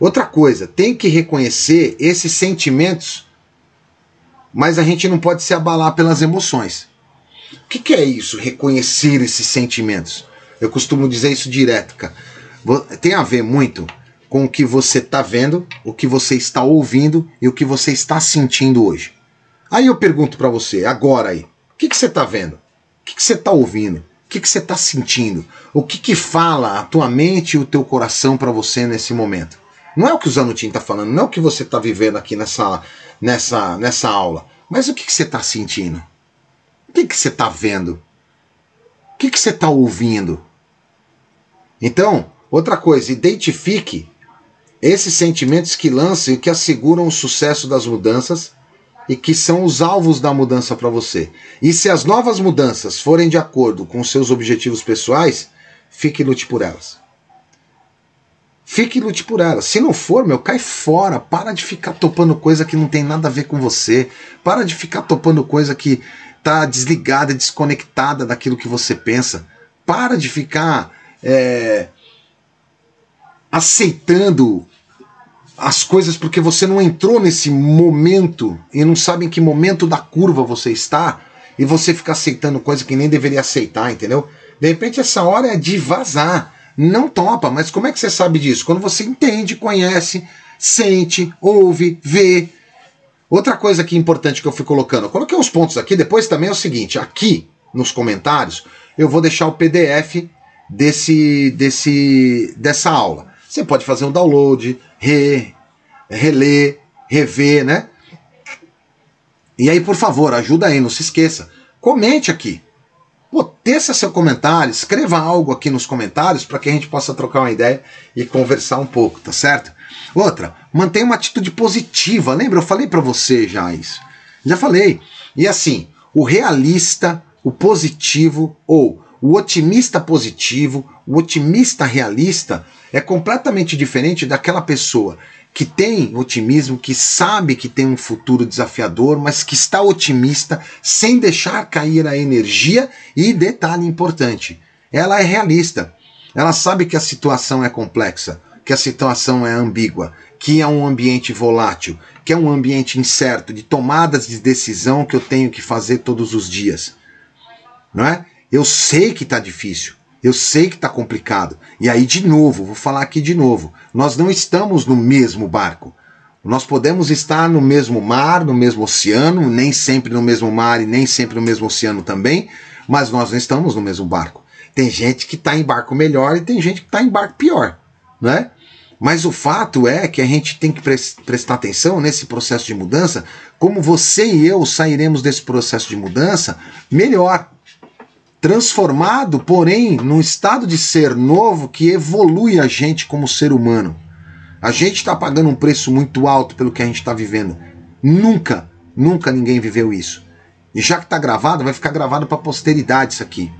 Outra coisa, tem que reconhecer esses sentimentos mas a gente não pode se abalar pelas emoções. O que, que é isso? Reconhecer esses sentimentos. Eu costumo dizer isso direto, cara. Tem a ver muito com o que você está vendo, o que você está ouvindo e o que você está sentindo hoje. Aí eu pergunto para você, agora aí, o que, que você está vendo? O que, que você está ouvindo? O que, que você está sentindo? O que, que fala a tua mente e o teu coração para você nesse momento? Não é o que o Zanutin está falando, não é o que você está vivendo aqui nessa, nessa, nessa aula. Mas o que, que você está sentindo? O que, que você está vendo? O que, que você está ouvindo? Então, Outra coisa, identifique esses sentimentos que lançam e que asseguram o sucesso das mudanças e que são os alvos da mudança para você. E se as novas mudanças forem de acordo com seus objetivos pessoais, fique e lute por elas. Fique e lute por elas. Se não for, meu, cai fora. Para de ficar topando coisa que não tem nada a ver com você. Para de ficar topando coisa que tá desligada, desconectada daquilo que você pensa. Para de ficar é, aceitando as coisas porque você não entrou nesse momento e não sabe em que momento da curva você está e você fica aceitando coisa que nem deveria aceitar, entendeu? De repente essa hora é de vazar. Não topa, mas como é que você sabe disso? Quando você entende, conhece, sente, ouve, vê. Outra coisa que é importante que eu fui colocando, eu coloquei uns pontos aqui, depois também é o seguinte, aqui nos comentários eu vou deixar o PDF desse, desse, dessa aula. Você pode fazer um download, re, reler, rever, né? E aí, por favor, ajuda aí, não se esqueça. Comente aqui. Teça seu comentário, escreva algo aqui nos comentários para que a gente possa trocar uma ideia e conversar um pouco, tá certo? Outra, mantenha uma atitude positiva. Lembra? Eu falei para você já isso. Já falei. E assim, o realista, o positivo ou o otimista positivo, o otimista realista é completamente diferente daquela pessoa que tem otimismo, que sabe que tem um futuro desafiador, mas que está otimista sem deixar cair a energia e detalhe importante, ela é realista. Ela sabe que a situação é complexa, que a situação é ambígua, que é um ambiente volátil, que é um ambiente incerto de tomadas de decisão que eu tenho que fazer todos os dias. Não é? Eu sei que está difícil. Eu sei que está complicado. E aí, de novo, vou falar aqui de novo: nós não estamos no mesmo barco. Nós podemos estar no mesmo mar, no mesmo oceano, nem sempre no mesmo mar e nem sempre no mesmo oceano também, mas nós não estamos no mesmo barco. Tem gente que está em barco melhor e tem gente que está em barco pior, né? Mas o fato é que a gente tem que prestar atenção nesse processo de mudança, como você e eu sairemos desse processo de mudança melhor, transformado, porém, num estado de ser novo que evolui a gente como ser humano. A gente está pagando um preço muito alto pelo que a gente está vivendo. Nunca, nunca ninguém viveu isso. E já que está gravado, vai ficar gravado para a posteridade isso aqui.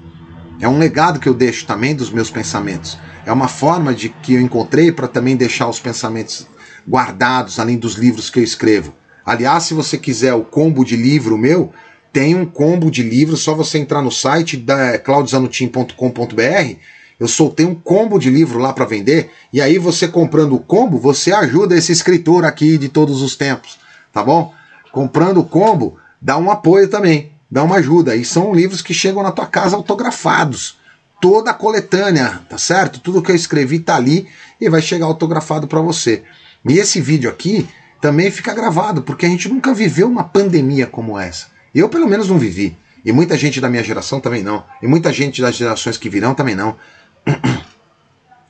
É um legado que eu deixo também dos meus pensamentos. É uma forma de que eu encontrei para também deixar os pensamentos guardados, além dos livros que eu escrevo. Aliás, se você quiser o combo de livro meu, tem um combo de livros, só você entrar no site da claudizanutim.com.br. Eu soltei um combo de livro lá para vender, e aí você comprando o combo, você ajuda esse escritor aqui de todos os tempos, tá bom? Comprando o combo, dá um apoio também, dá uma ajuda. E são livros que chegam na tua casa autografados. Toda a coletânea, tá certo? Tudo que eu escrevi tá ali e vai chegar autografado para você. E esse vídeo aqui também fica gravado, porque a gente nunca viveu uma pandemia como essa. Eu, pelo menos, não vivi. E muita gente da minha geração também não. E muita gente das gerações que virão também não.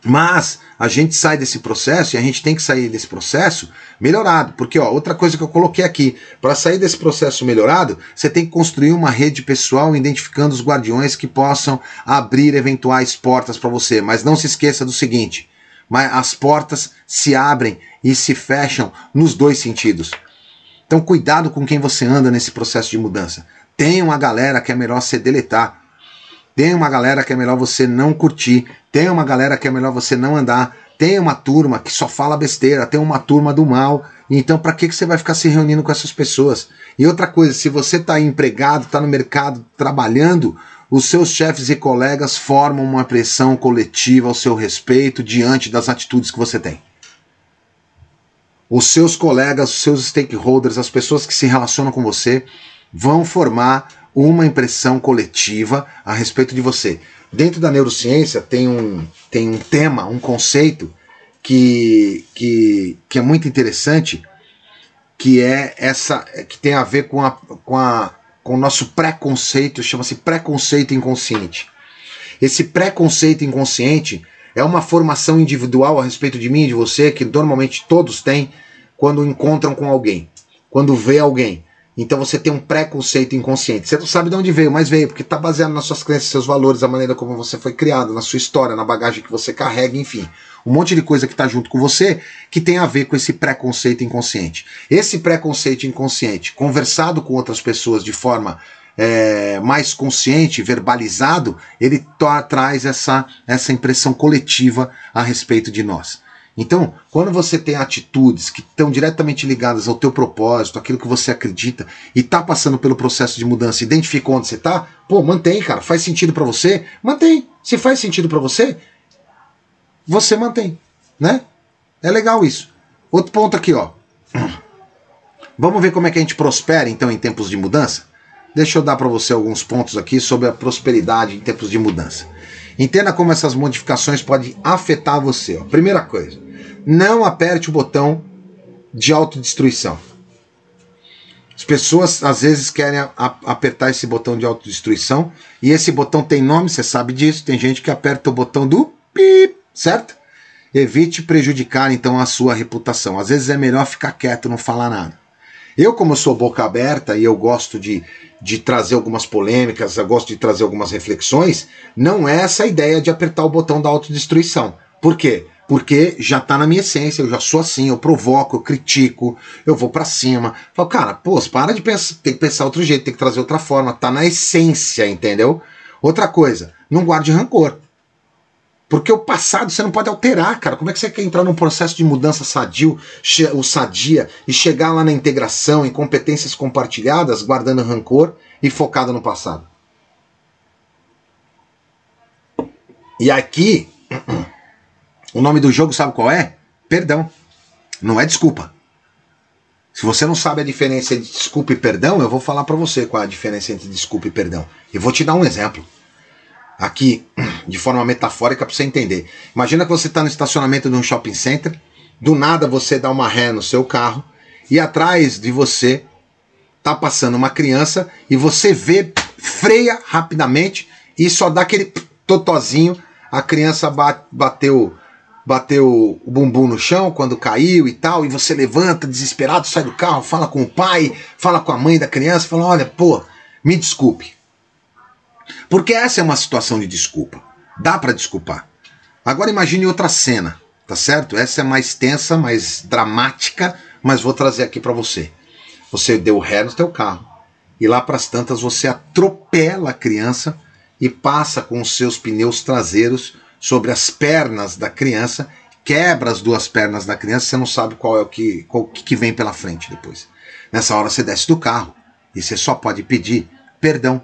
Mas a gente sai desse processo e a gente tem que sair desse processo melhorado. Porque, ó, outra coisa que eu coloquei aqui: para sair desse processo melhorado, você tem que construir uma rede pessoal identificando os guardiões que possam abrir eventuais portas para você. Mas não se esqueça do seguinte: mas as portas se abrem e se fecham nos dois sentidos. Então, cuidado com quem você anda nesse processo de mudança. Tem uma galera que é melhor você deletar. Tem uma galera que é melhor você não curtir. Tem uma galera que é melhor você não andar. Tem uma turma que só fala besteira. Tem uma turma do mal. Então, para que, que você vai ficar se reunindo com essas pessoas? E outra coisa, se você está empregado, está no mercado trabalhando, os seus chefes e colegas formam uma pressão coletiva ao seu respeito diante das atitudes que você tem os seus colegas, os seus stakeholders, as pessoas que se relacionam com você, vão formar uma impressão coletiva a respeito de você. Dentro da neurociência tem um, tem um tema, um conceito que, que, que é muito interessante, que é essa que tem a ver com, a, com, a, com o nosso preconceito, chama-se preconceito inconsciente. Esse preconceito inconsciente é uma formação individual a respeito de mim e de você que normalmente todos têm quando encontram com alguém, quando vê alguém. Então você tem um preconceito inconsciente. Você não sabe de onde veio, mas veio, porque está baseado nas suas crenças, seus valores, a maneira como você foi criado, na sua história, na bagagem que você carrega, enfim. Um monte de coisa que está junto com você que tem a ver com esse preconceito inconsciente. Esse preconceito inconsciente, conversado com outras pessoas de forma é, mais consciente, verbalizado, ele traz essa, essa impressão coletiva a respeito de nós. Então, quando você tem atitudes que estão diretamente ligadas ao teu propósito, aquilo que você acredita, e está passando pelo processo de mudança, identifica onde você está, pô, mantém, cara. Faz sentido para você? Mantém. Se faz sentido para você, você mantém, né? É legal isso. Outro ponto aqui, ó. Vamos ver como é que a gente prospera então em tempos de mudança? Deixa eu dar para você alguns pontos aqui sobre a prosperidade em tempos de mudança. Entenda como essas modificações podem afetar você. Ó. Primeira coisa, não aperte o botão de autodestruição. As pessoas às vezes querem apertar esse botão de autodestruição e esse botão tem nome, você sabe disso. Tem gente que aperta o botão do pip, certo? Evite prejudicar então a sua reputação. Às vezes é melhor ficar quieto, não falar nada. Eu, como sou boca aberta e eu gosto de, de trazer algumas polêmicas, eu gosto de trazer algumas reflexões, não é essa ideia de apertar o botão da autodestruição. Por quê? porque já está na minha essência, eu já sou assim, eu provoco, eu critico, eu vou para cima. Falo, cara, pô, para de pensar, tem que pensar outro jeito, tem que trazer outra forma, tá na essência, entendeu? Outra coisa, não guarde rancor. Porque o passado você não pode alterar, cara. Como é que você quer entrar num processo de mudança sadio, o sadia, e chegar lá na integração, em competências compartilhadas, guardando rancor e focado no passado? E aqui O nome do jogo sabe qual é? Perdão. Não é desculpa. Se você não sabe a diferença entre desculpa e perdão, eu vou falar para você qual é a diferença entre desculpa e perdão. E vou te dar um exemplo. Aqui, de forma metafórica, para você entender. Imagina que você está no estacionamento de um shopping center, do nada você dá uma ré no seu carro e atrás de você tá passando uma criança e você vê, freia rapidamente e só dá aquele totozinho, a criança bateu bateu o bumbum no chão quando caiu e tal, e você levanta desesperado, sai do carro, fala com o pai, fala com a mãe da criança, fala: olha, pô, me desculpe. Porque essa é uma situação de desculpa. Dá para desculpar. Agora imagine outra cena, tá certo? Essa é mais tensa, mais dramática, mas vou trazer aqui para você. Você deu ré no teu carro e lá para as tantas você atropela a criança e passa com os seus pneus traseiros sobre as pernas da criança, quebra as duas pernas da criança, você não sabe qual é o que, qual, que vem pela frente depois. Nessa hora você desce do carro e você só pode pedir perdão.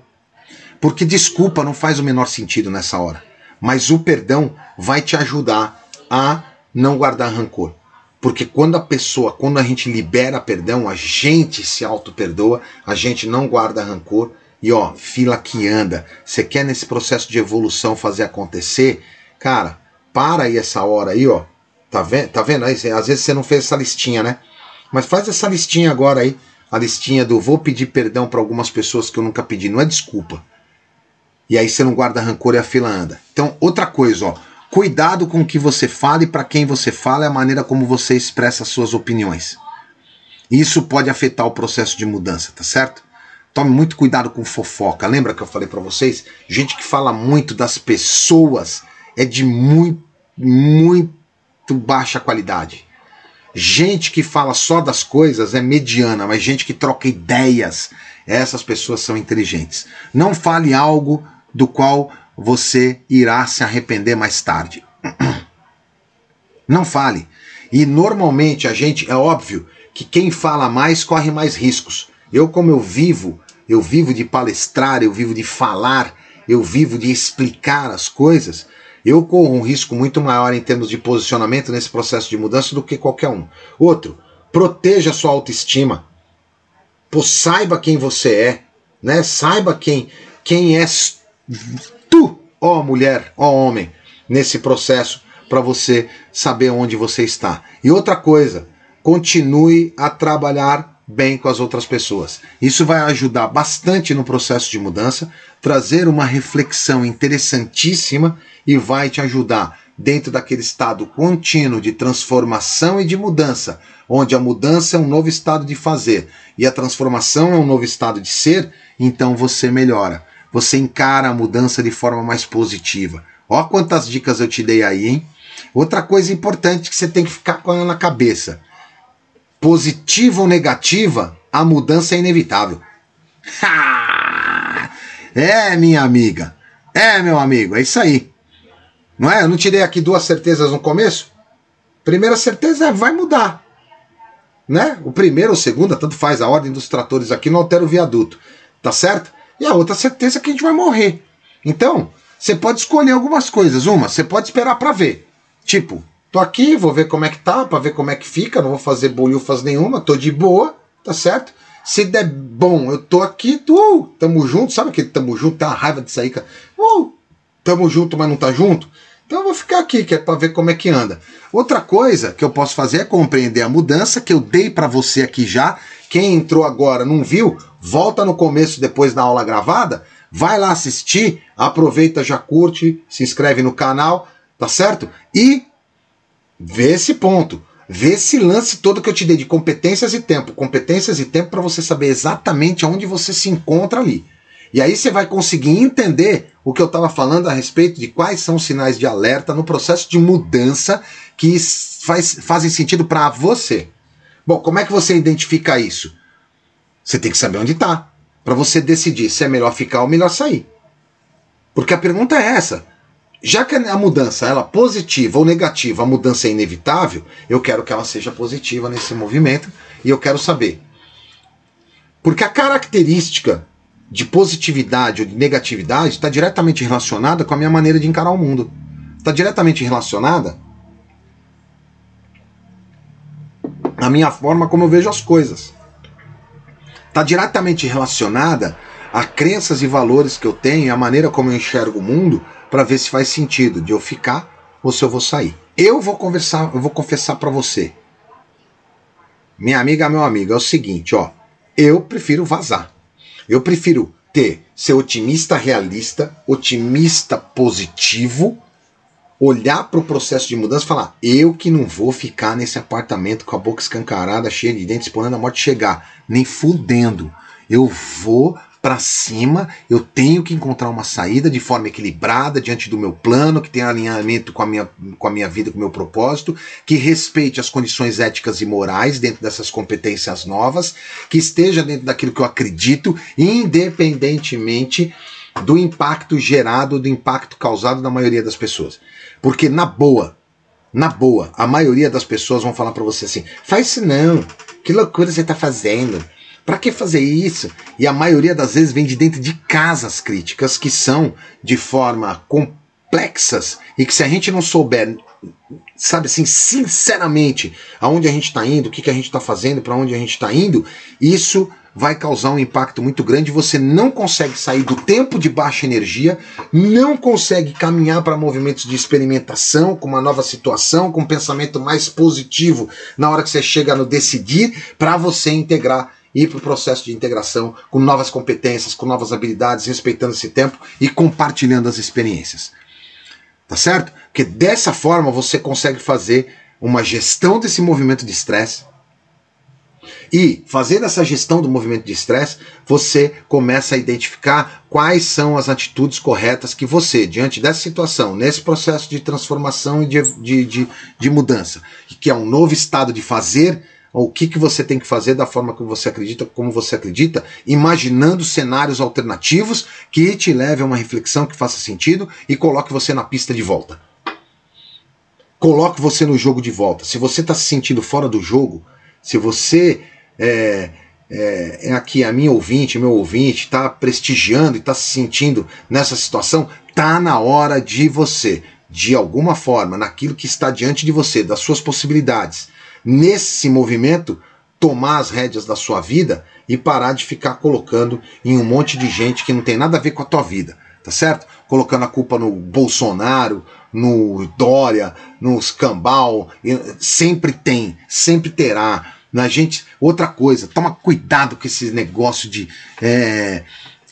Porque desculpa não faz o menor sentido nessa hora. Mas o perdão vai te ajudar a não guardar rancor. Porque quando a pessoa, quando a gente libera perdão, a gente se auto-perdoa, a gente não guarda rancor. E ó, fila que anda. Você quer nesse processo de evolução fazer acontecer? Cara, para aí essa hora aí, ó. Tá vendo? Tá vendo? Aí, às vezes você não fez essa listinha, né? Mas faz essa listinha agora aí. A listinha do vou pedir perdão para algumas pessoas que eu nunca pedi. Não é desculpa. E aí você não guarda rancor e a fila anda. Então, outra coisa, ó. Cuidado com o que você fala e para quem você fala é a maneira como você expressa as suas opiniões. Isso pode afetar o processo de mudança, tá certo? Tome muito cuidado com fofoca. Lembra que eu falei para vocês? Gente que fala muito das pessoas é de muito, muito baixa qualidade. Gente que fala só das coisas é mediana, mas gente que troca ideias, essas pessoas são inteligentes. Não fale algo do qual você irá se arrepender mais tarde. Não fale. E normalmente a gente, é óbvio que quem fala mais corre mais riscos. Eu, como eu vivo, eu vivo de palestrar, eu vivo de falar, eu vivo de explicar as coisas, eu corro um risco muito maior em termos de posicionamento nesse processo de mudança do que qualquer um. Outro, proteja sua autoestima. Pô, saiba quem você é, né? Saiba quem quem és tu, ó mulher, ó homem, nesse processo para você saber onde você está. E outra coisa, continue a trabalhar bem com as outras pessoas. Isso vai ajudar bastante no processo de mudança, trazer uma reflexão interessantíssima e vai te ajudar dentro daquele estado contínuo de transformação e de mudança, onde a mudança é um novo estado de fazer e a transformação é um novo estado de ser, então você melhora. Você encara a mudança de forma mais positiva. Ó quantas dicas eu te dei aí, hein? Outra coisa importante que você tem que ficar com ela na cabeça. Positiva ou negativa, a mudança é inevitável. é, minha amiga. É, meu amigo, é isso aí. Não é? Eu não te dei aqui duas certezas no começo? Primeira certeza é vai mudar. Né? O primeiro ou segunda, tanto faz, a ordem dos tratores aqui não altera o viaduto. Tá certo? E a outra certeza é que a gente vai morrer. Então, você pode escolher algumas coisas. Uma, você pode esperar para ver. Tipo, tô aqui, vou ver como é que tá, para ver como é que fica, não vou fazer bolhufas nenhuma, tô de boa, tá certo? Se der bom, eu tô aqui, tu, uh, tamo junto, sabe aquele tamo junto, tem uma raiva disso aí, cara. Uh, tamo junto, mas não tá junto. Então eu vou ficar aqui, que é para ver como é que anda. Outra coisa que eu posso fazer é compreender a mudança que eu dei para você aqui já. Quem entrou agora não viu, volta no começo depois da aula gravada, vai lá assistir, aproveita, já curte, se inscreve no canal, tá certo? E vê esse ponto. Vê esse lance todo que eu te dei de competências e tempo. Competências e tempo para você saber exatamente onde você se encontra ali. E aí você vai conseguir entender o que eu estava falando a respeito de quais são os sinais de alerta no processo de mudança que faz, fazem sentido para você. Bom, como é que você identifica isso? Você tem que saber onde está, para você decidir se é melhor ficar ou melhor sair. Porque a pergunta é essa. Já que a mudança ela é positiva ou negativa, a mudança é inevitável, eu quero que ela seja positiva nesse movimento e eu quero saber. Porque a característica de positividade ou de negatividade está diretamente relacionada com a minha maneira de encarar o mundo. Está diretamente relacionada à minha forma como eu vejo as coisas. Está diretamente relacionada a crenças e valores que eu tenho, a maneira como eu enxergo o mundo, para ver se faz sentido de eu ficar ou se eu vou sair. Eu vou conversar, eu vou confessar para você. Minha amiga, meu amigo, é o seguinte, ó, eu prefiro vazar. Eu prefiro ter ser otimista realista, otimista positivo, olhar para o processo de mudança e falar: eu que não vou ficar nesse apartamento com a boca escancarada, cheia de dentes, esperando a morte chegar, nem fudendo. Eu vou para cima, eu tenho que encontrar uma saída de forma equilibrada diante do meu plano, que tenha alinhamento com a minha, com a minha vida, com o meu propósito, que respeite as condições éticas e morais dentro dessas competências novas, que esteja dentro daquilo que eu acredito, independentemente do impacto gerado, do impacto causado na maioria das pessoas. Porque na boa, na boa, a maioria das pessoas vão falar para você assim: faz isso não, que loucura você está fazendo para que fazer isso? E a maioria das vezes vem de dentro de casas críticas que são de forma complexas e que se a gente não souber, sabe assim, sinceramente, aonde a gente está indo, o que, que a gente está fazendo, para onde a gente está indo, isso vai causar um impacto muito grande. Você não consegue sair do tempo de baixa energia, não consegue caminhar para movimentos de experimentação, com uma nova situação, com um pensamento mais positivo na hora que você chega no decidir, para você integrar ir para o processo de integração com novas competências, com novas habilidades, respeitando esse tempo e compartilhando as experiências. Tá certo? Porque dessa forma você consegue fazer uma gestão desse movimento de estresse. E fazendo essa gestão do movimento de estresse, você começa a identificar quais são as atitudes corretas que você, diante dessa situação, nesse processo de transformação e de, de, de, de mudança, que é um novo estado de fazer, o que, que você tem que fazer da forma que você acredita, como você acredita, imaginando cenários alternativos que te levem a uma reflexão que faça sentido e coloque você na pista de volta. Coloque você no jogo de volta. Se você está se sentindo fora do jogo, se você é, é, é aqui a minha ouvinte, meu ouvinte, está prestigiando e está se sentindo nessa situação, tá na hora de você, de alguma forma, naquilo que está diante de você, das suas possibilidades, nesse movimento, tomar as rédeas da sua vida e parar de ficar colocando em um monte de gente que não tem nada a ver com a tua vida, tá certo? Colocando a culpa no Bolsonaro, no Dória, no Scambal, sempre tem, sempre terá. Na gente, outra coisa, toma cuidado com esse negócio de é,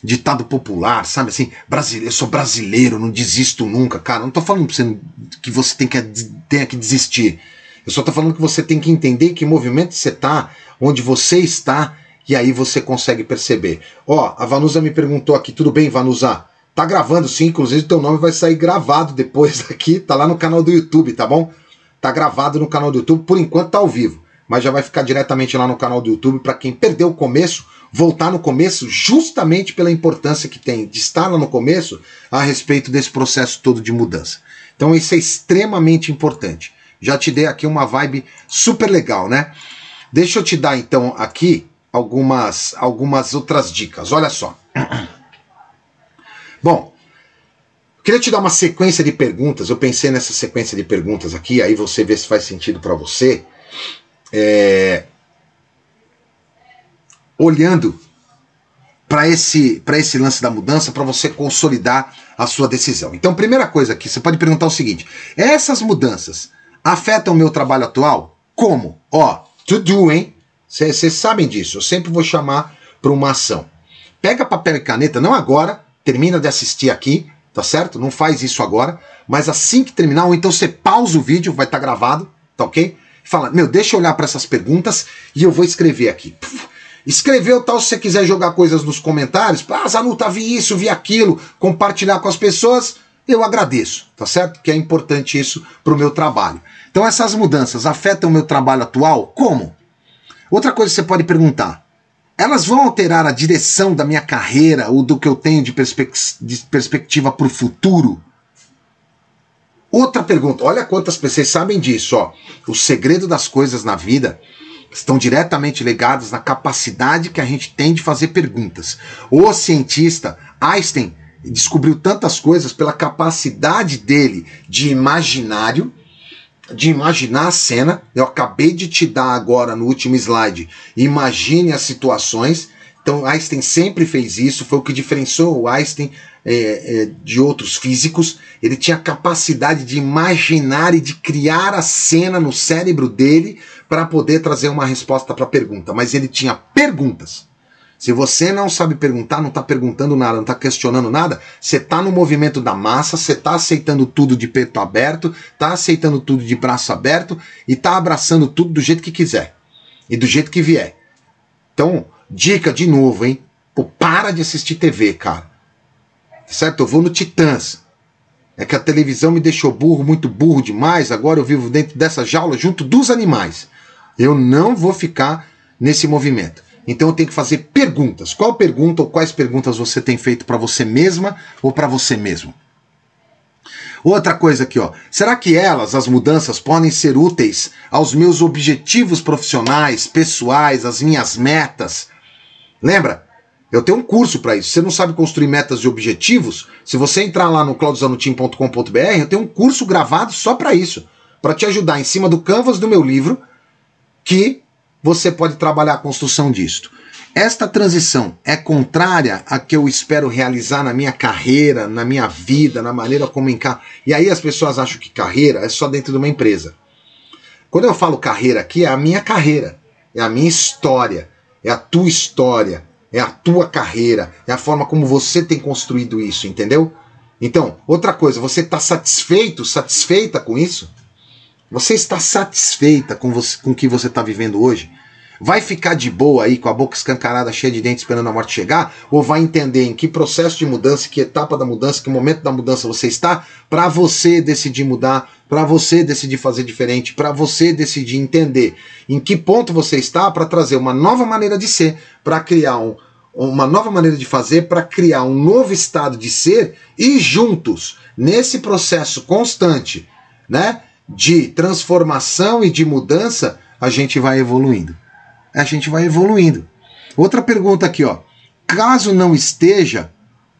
ditado popular, sabe assim? Brasileiro, eu sou brasileiro, não desisto nunca. Cara, não tô falando pra você que você tem que, tenha que desistir. Eu só tô falando que você tem que entender que movimento você tá, onde você está, e aí você consegue perceber. Ó, a Vanusa me perguntou aqui, tudo bem, Vanusa? Tá gravando sim, inclusive teu nome vai sair gravado depois aqui, tá lá no canal do YouTube, tá bom? Tá gravado no canal do YouTube, por enquanto tá ao vivo, mas já vai ficar diretamente lá no canal do YouTube para quem perdeu o começo voltar no começo, justamente pela importância que tem de estar lá no começo a respeito desse processo todo de mudança. Então isso é extremamente importante. Já te dei aqui uma vibe super legal, né? Deixa eu te dar então aqui algumas algumas outras dicas. Olha só. Bom, queria te dar uma sequência de perguntas. Eu pensei nessa sequência de perguntas aqui, aí você vê se faz sentido para você. É, olhando para esse, esse lance da mudança para você consolidar a sua decisão. Então, primeira coisa aqui, você pode perguntar o seguinte: essas mudanças afetam o meu trabalho atual? Como? Ó, to do, hein? Vocês sabem disso. Eu sempre vou chamar para uma ação. Pega papel e caneta, não agora, termina de assistir aqui, tá certo? Não faz isso agora, mas assim que terminar, ou então você pausa o vídeo, vai estar tá gravado, tá ok? Fala, meu, deixa eu olhar para essas perguntas e eu vou escrever aqui. Puf, Escreveu tal, se você quiser jogar coisas nos comentários, ah, Zanuta, vi isso, vi aquilo, compartilhar com as pessoas, eu agradeço, tá certo? Que é importante isso para o meu trabalho. Então essas mudanças afetam o meu trabalho atual? Como? Outra coisa que você pode perguntar, elas vão alterar a direção da minha carreira ou do que eu tenho de, de perspectiva para o futuro? Outra pergunta, olha quantas pessoas sabem disso, ó. O segredo das coisas na vida estão diretamente ligados na capacidade que a gente tem de fazer perguntas. O cientista Einstein descobriu tantas coisas pela capacidade dele de imaginário, de imaginar a cena. Eu acabei de te dar agora no último slide. Imagine as situações. Então Einstein sempre fez isso, foi o que diferenciou o Einstein é, é, de outros físicos. Ele tinha a capacidade de imaginar e de criar a cena no cérebro dele para poder trazer uma resposta para a pergunta, mas ele tinha perguntas. Se você não sabe perguntar, não está perguntando nada, não está questionando nada, você está no movimento da massa, você está aceitando tudo de peito aberto, está aceitando tudo de braço aberto e está abraçando tudo do jeito que quiser e do jeito que vier. Então, dica de novo, hein? Pô, para de assistir TV, cara. Certo? Eu vou no Titãs. É que a televisão me deixou burro, muito burro demais. Agora eu vivo dentro dessa jaula junto dos animais. Eu não vou ficar nesse movimento. Então eu tenho que fazer perguntas. Qual pergunta ou quais perguntas você tem feito para você mesma ou para você mesmo? Outra coisa aqui, ó. Será que elas, as mudanças, podem ser úteis aos meus objetivos profissionais, pessoais, às minhas metas? Lembra? Eu tenho um curso para isso. Você não sabe construir metas e objetivos? Se você entrar lá no claudizanutim.com.br, eu tenho um curso gravado só para isso, para te ajudar em cima do canvas do meu livro que você pode trabalhar a construção disto. Esta transição é contrária a que eu espero realizar na minha carreira, na minha vida, na maneira como encar. E aí as pessoas acham que carreira é só dentro de uma empresa. Quando eu falo carreira aqui, é a minha carreira, é a minha história, é a tua história, é a tua carreira, é a forma como você tem construído isso, entendeu? Então, outra coisa, você está satisfeito, satisfeita com isso? Você está satisfeita com, você, com o que você está vivendo hoje? Vai ficar de boa aí com a boca escancarada, cheia de dentes, esperando a morte chegar? Ou vai entender em que processo de mudança, que etapa da mudança, que momento da mudança você está, para você decidir mudar, para você decidir fazer diferente, para você decidir entender em que ponto você está para trazer uma nova maneira de ser, para criar um, uma nova maneira de fazer, para criar um novo estado de ser e juntos, nesse processo constante, né? de transformação e de mudança, a gente vai evoluindo. A gente vai evoluindo. Outra pergunta aqui, ó. Caso não esteja,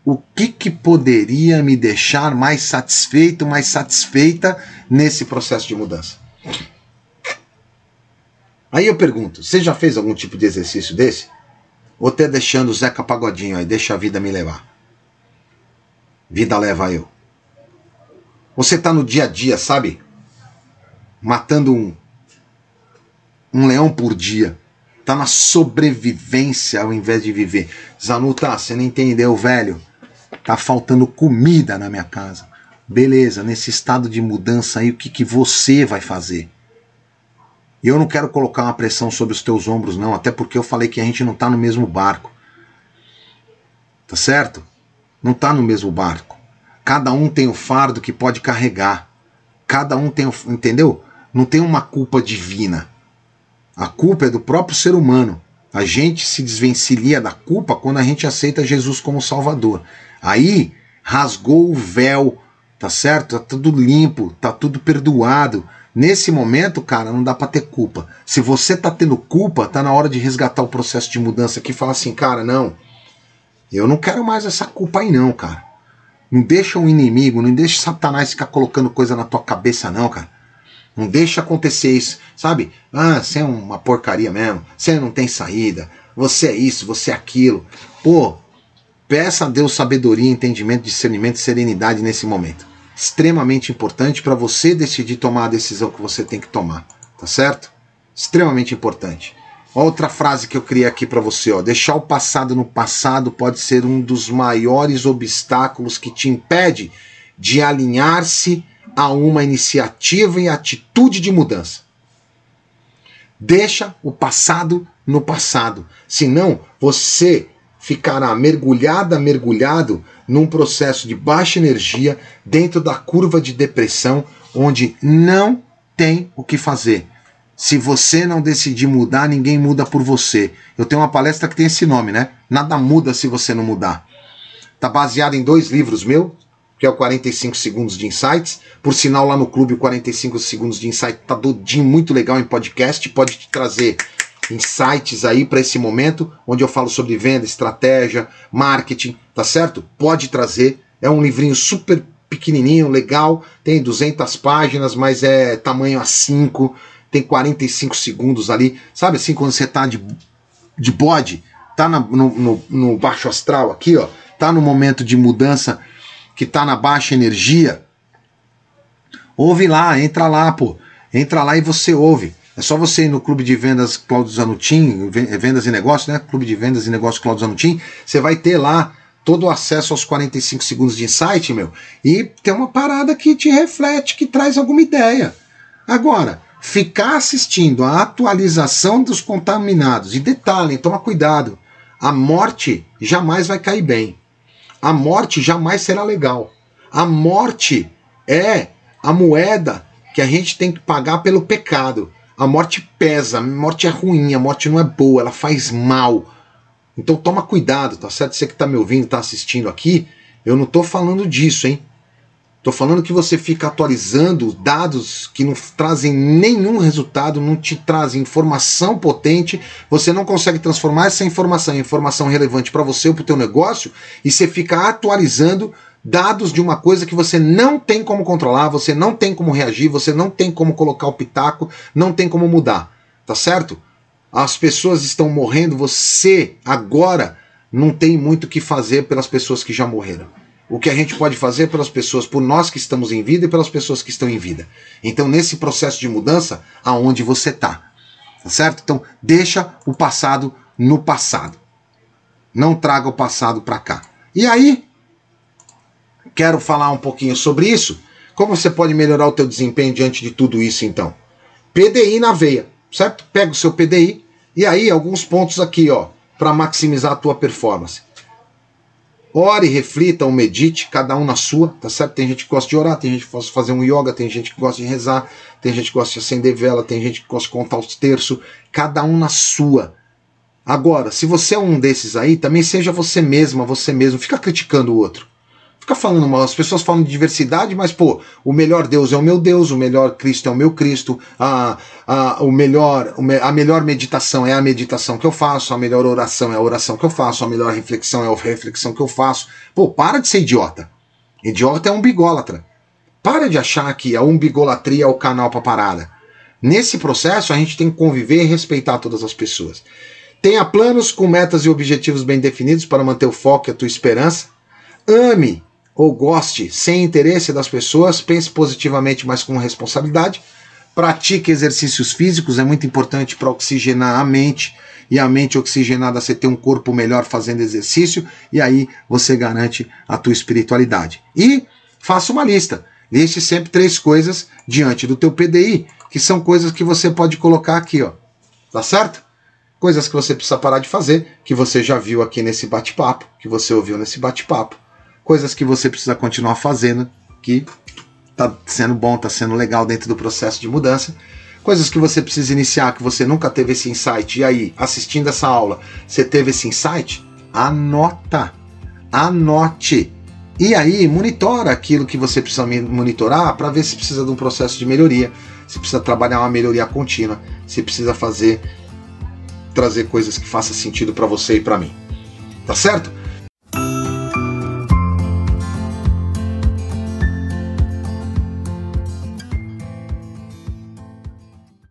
o que, que poderia me deixar mais satisfeito, mais satisfeita nesse processo de mudança? Aí eu pergunto, você já fez algum tipo de exercício desse? Ou até deixando o Zeca Pagodinho aí, deixa a vida me levar? Vida leva eu. Você tá no dia a dia, sabe? matando um, um leão por dia. Tá na sobrevivência ao invés de viver. Zanuta, você não entendeu, velho? Tá faltando comida na minha casa. Beleza, nesse estado de mudança aí, o que, que você vai fazer? E eu não quero colocar uma pressão sobre os teus ombros, não, até porque eu falei que a gente não tá no mesmo barco. Tá certo? Não tá no mesmo barco. Cada um tem o fardo que pode carregar. Cada um tem o. Entendeu? Não tem uma culpa divina. A culpa é do próprio ser humano. A gente se desvencilia da culpa quando a gente aceita Jesus como Salvador. Aí rasgou o véu, tá certo? Tá tudo limpo, tá tudo perdoado. Nesse momento, cara, não dá para ter culpa. Se você tá tendo culpa, tá na hora de resgatar o processo de mudança aqui e falar assim, cara, não. Eu não quero mais essa culpa aí não, cara. Não deixa o inimigo, não deixa Satanás ficar colocando coisa na tua cabeça não, cara. Não deixa acontecer isso, sabe? Ah, você é uma porcaria mesmo, você não tem saída, você é isso, você é aquilo. Pô, peça a Deus sabedoria, entendimento, discernimento e serenidade nesse momento. Extremamente importante para você decidir tomar a decisão que você tem que tomar, tá certo? Extremamente importante. Outra frase que eu criei aqui para você, ó, deixar o passado no passado pode ser um dos maiores obstáculos que te impede de alinhar-se a uma iniciativa e atitude de mudança. Deixa o passado no passado, senão você ficará mergulhada, mergulhado num processo de baixa energia dentro da curva de depressão, onde não tem o que fazer. Se você não decidir mudar, ninguém muda por você. Eu tenho uma palestra que tem esse nome, né? Nada muda se você não mudar. Tá baseado em dois livros meus, que é o 45 Segundos de Insights. Por sinal, lá no clube, o 45 Segundos de Insight tá dodinho, muito legal em podcast. Pode te trazer insights aí para esse momento, onde eu falo sobre venda, estratégia, marketing, tá certo? Pode trazer. É um livrinho super pequenininho, legal, tem 200 páginas, mas é tamanho A5, tem 45 segundos ali. Sabe assim, quando você tá de, de bode, tá na, no, no, no baixo astral aqui, ó, tá no momento de mudança que está na baixa energia, ouve lá, entra lá, pô. Entra lá e você ouve. É só você ir no Clube de Vendas Claudio Zanutin, Vendas e Negócios, né? Clube de Vendas e Negócios Claudio Zanutin. Você vai ter lá todo o acesso aos 45 segundos de insight, meu. E tem uma parada que te reflete, que traz alguma ideia. Agora, ficar assistindo a atualização dos contaminados. E detalhe, toma cuidado. A morte jamais vai cair bem a morte jamais será legal. A morte é a moeda que a gente tem que pagar pelo pecado. A morte pesa, a morte é ruim, a morte não é boa, ela faz mal. Então toma cuidado, tá certo? Você que tá me ouvindo, tá assistindo aqui, eu não tô falando disso, hein? Tô falando que você fica atualizando dados que não trazem nenhum resultado, não te trazem informação potente, você não consegue transformar essa informação em informação relevante para você ou para o teu negócio, e você fica atualizando dados de uma coisa que você não tem como controlar, você não tem como reagir, você não tem como colocar o pitaco, não tem como mudar, tá certo? As pessoas estão morrendo, você agora não tem muito o que fazer pelas pessoas que já morreram o que a gente pode fazer pelas pessoas, por nós que estamos em vida e pelas pessoas que estão em vida. Então, nesse processo de mudança, aonde você está. Tá certo? Então, deixa o passado no passado. Não traga o passado para cá. E aí, quero falar um pouquinho sobre isso. Como você pode melhorar o teu desempenho diante de tudo isso, então? PDI na veia, certo? Pega o seu PDI e aí alguns pontos aqui, ó, para maximizar a tua performance. Ore, reflita ou medite, cada um na sua, tá certo? Tem gente que gosta de orar, tem gente que gosta de fazer um yoga, tem gente que gosta de rezar, tem gente que gosta de acender vela, tem gente que gosta de contar os terços, cada um na sua. Agora, se você é um desses aí, também seja você mesma, você mesmo, fica criticando o outro fica falando mal. As pessoas falam de diversidade, mas, pô, o melhor Deus é o meu Deus, o melhor Cristo é o meu Cristo, a, a, o melhor, a melhor meditação é a meditação que eu faço, a melhor oração é a oração que eu faço, a melhor reflexão é a reflexão que eu faço. Pô, para de ser idiota. Idiota é um bigólatra. Para de achar que a umbigolatria é o canal para parada. Nesse processo, a gente tem que conviver e respeitar todas as pessoas. Tenha planos com metas e objetivos bem definidos para manter o foco e a tua esperança. Ame ou goste sem interesse das pessoas, pense positivamente, mas com responsabilidade. Pratique exercícios físicos, é muito importante para oxigenar a mente e a mente oxigenada, você ter um corpo melhor fazendo exercício, e aí você garante a tua espiritualidade. E faça uma lista. Deixe sempre três coisas diante do teu PDI, que são coisas que você pode colocar aqui, ó. Tá certo? Coisas que você precisa parar de fazer, que você já viu aqui nesse bate-papo, que você ouviu nesse bate-papo. Coisas que você precisa continuar fazendo, que tá sendo bom, tá sendo legal dentro do processo de mudança. Coisas que você precisa iniciar, que você nunca teve esse insight. E aí, assistindo essa aula, você teve esse insight? Anota. Anote. E aí, monitora aquilo que você precisa monitorar para ver se precisa de um processo de melhoria, se precisa trabalhar uma melhoria contínua, se precisa fazer trazer coisas que façam sentido para você e para mim. Tá certo?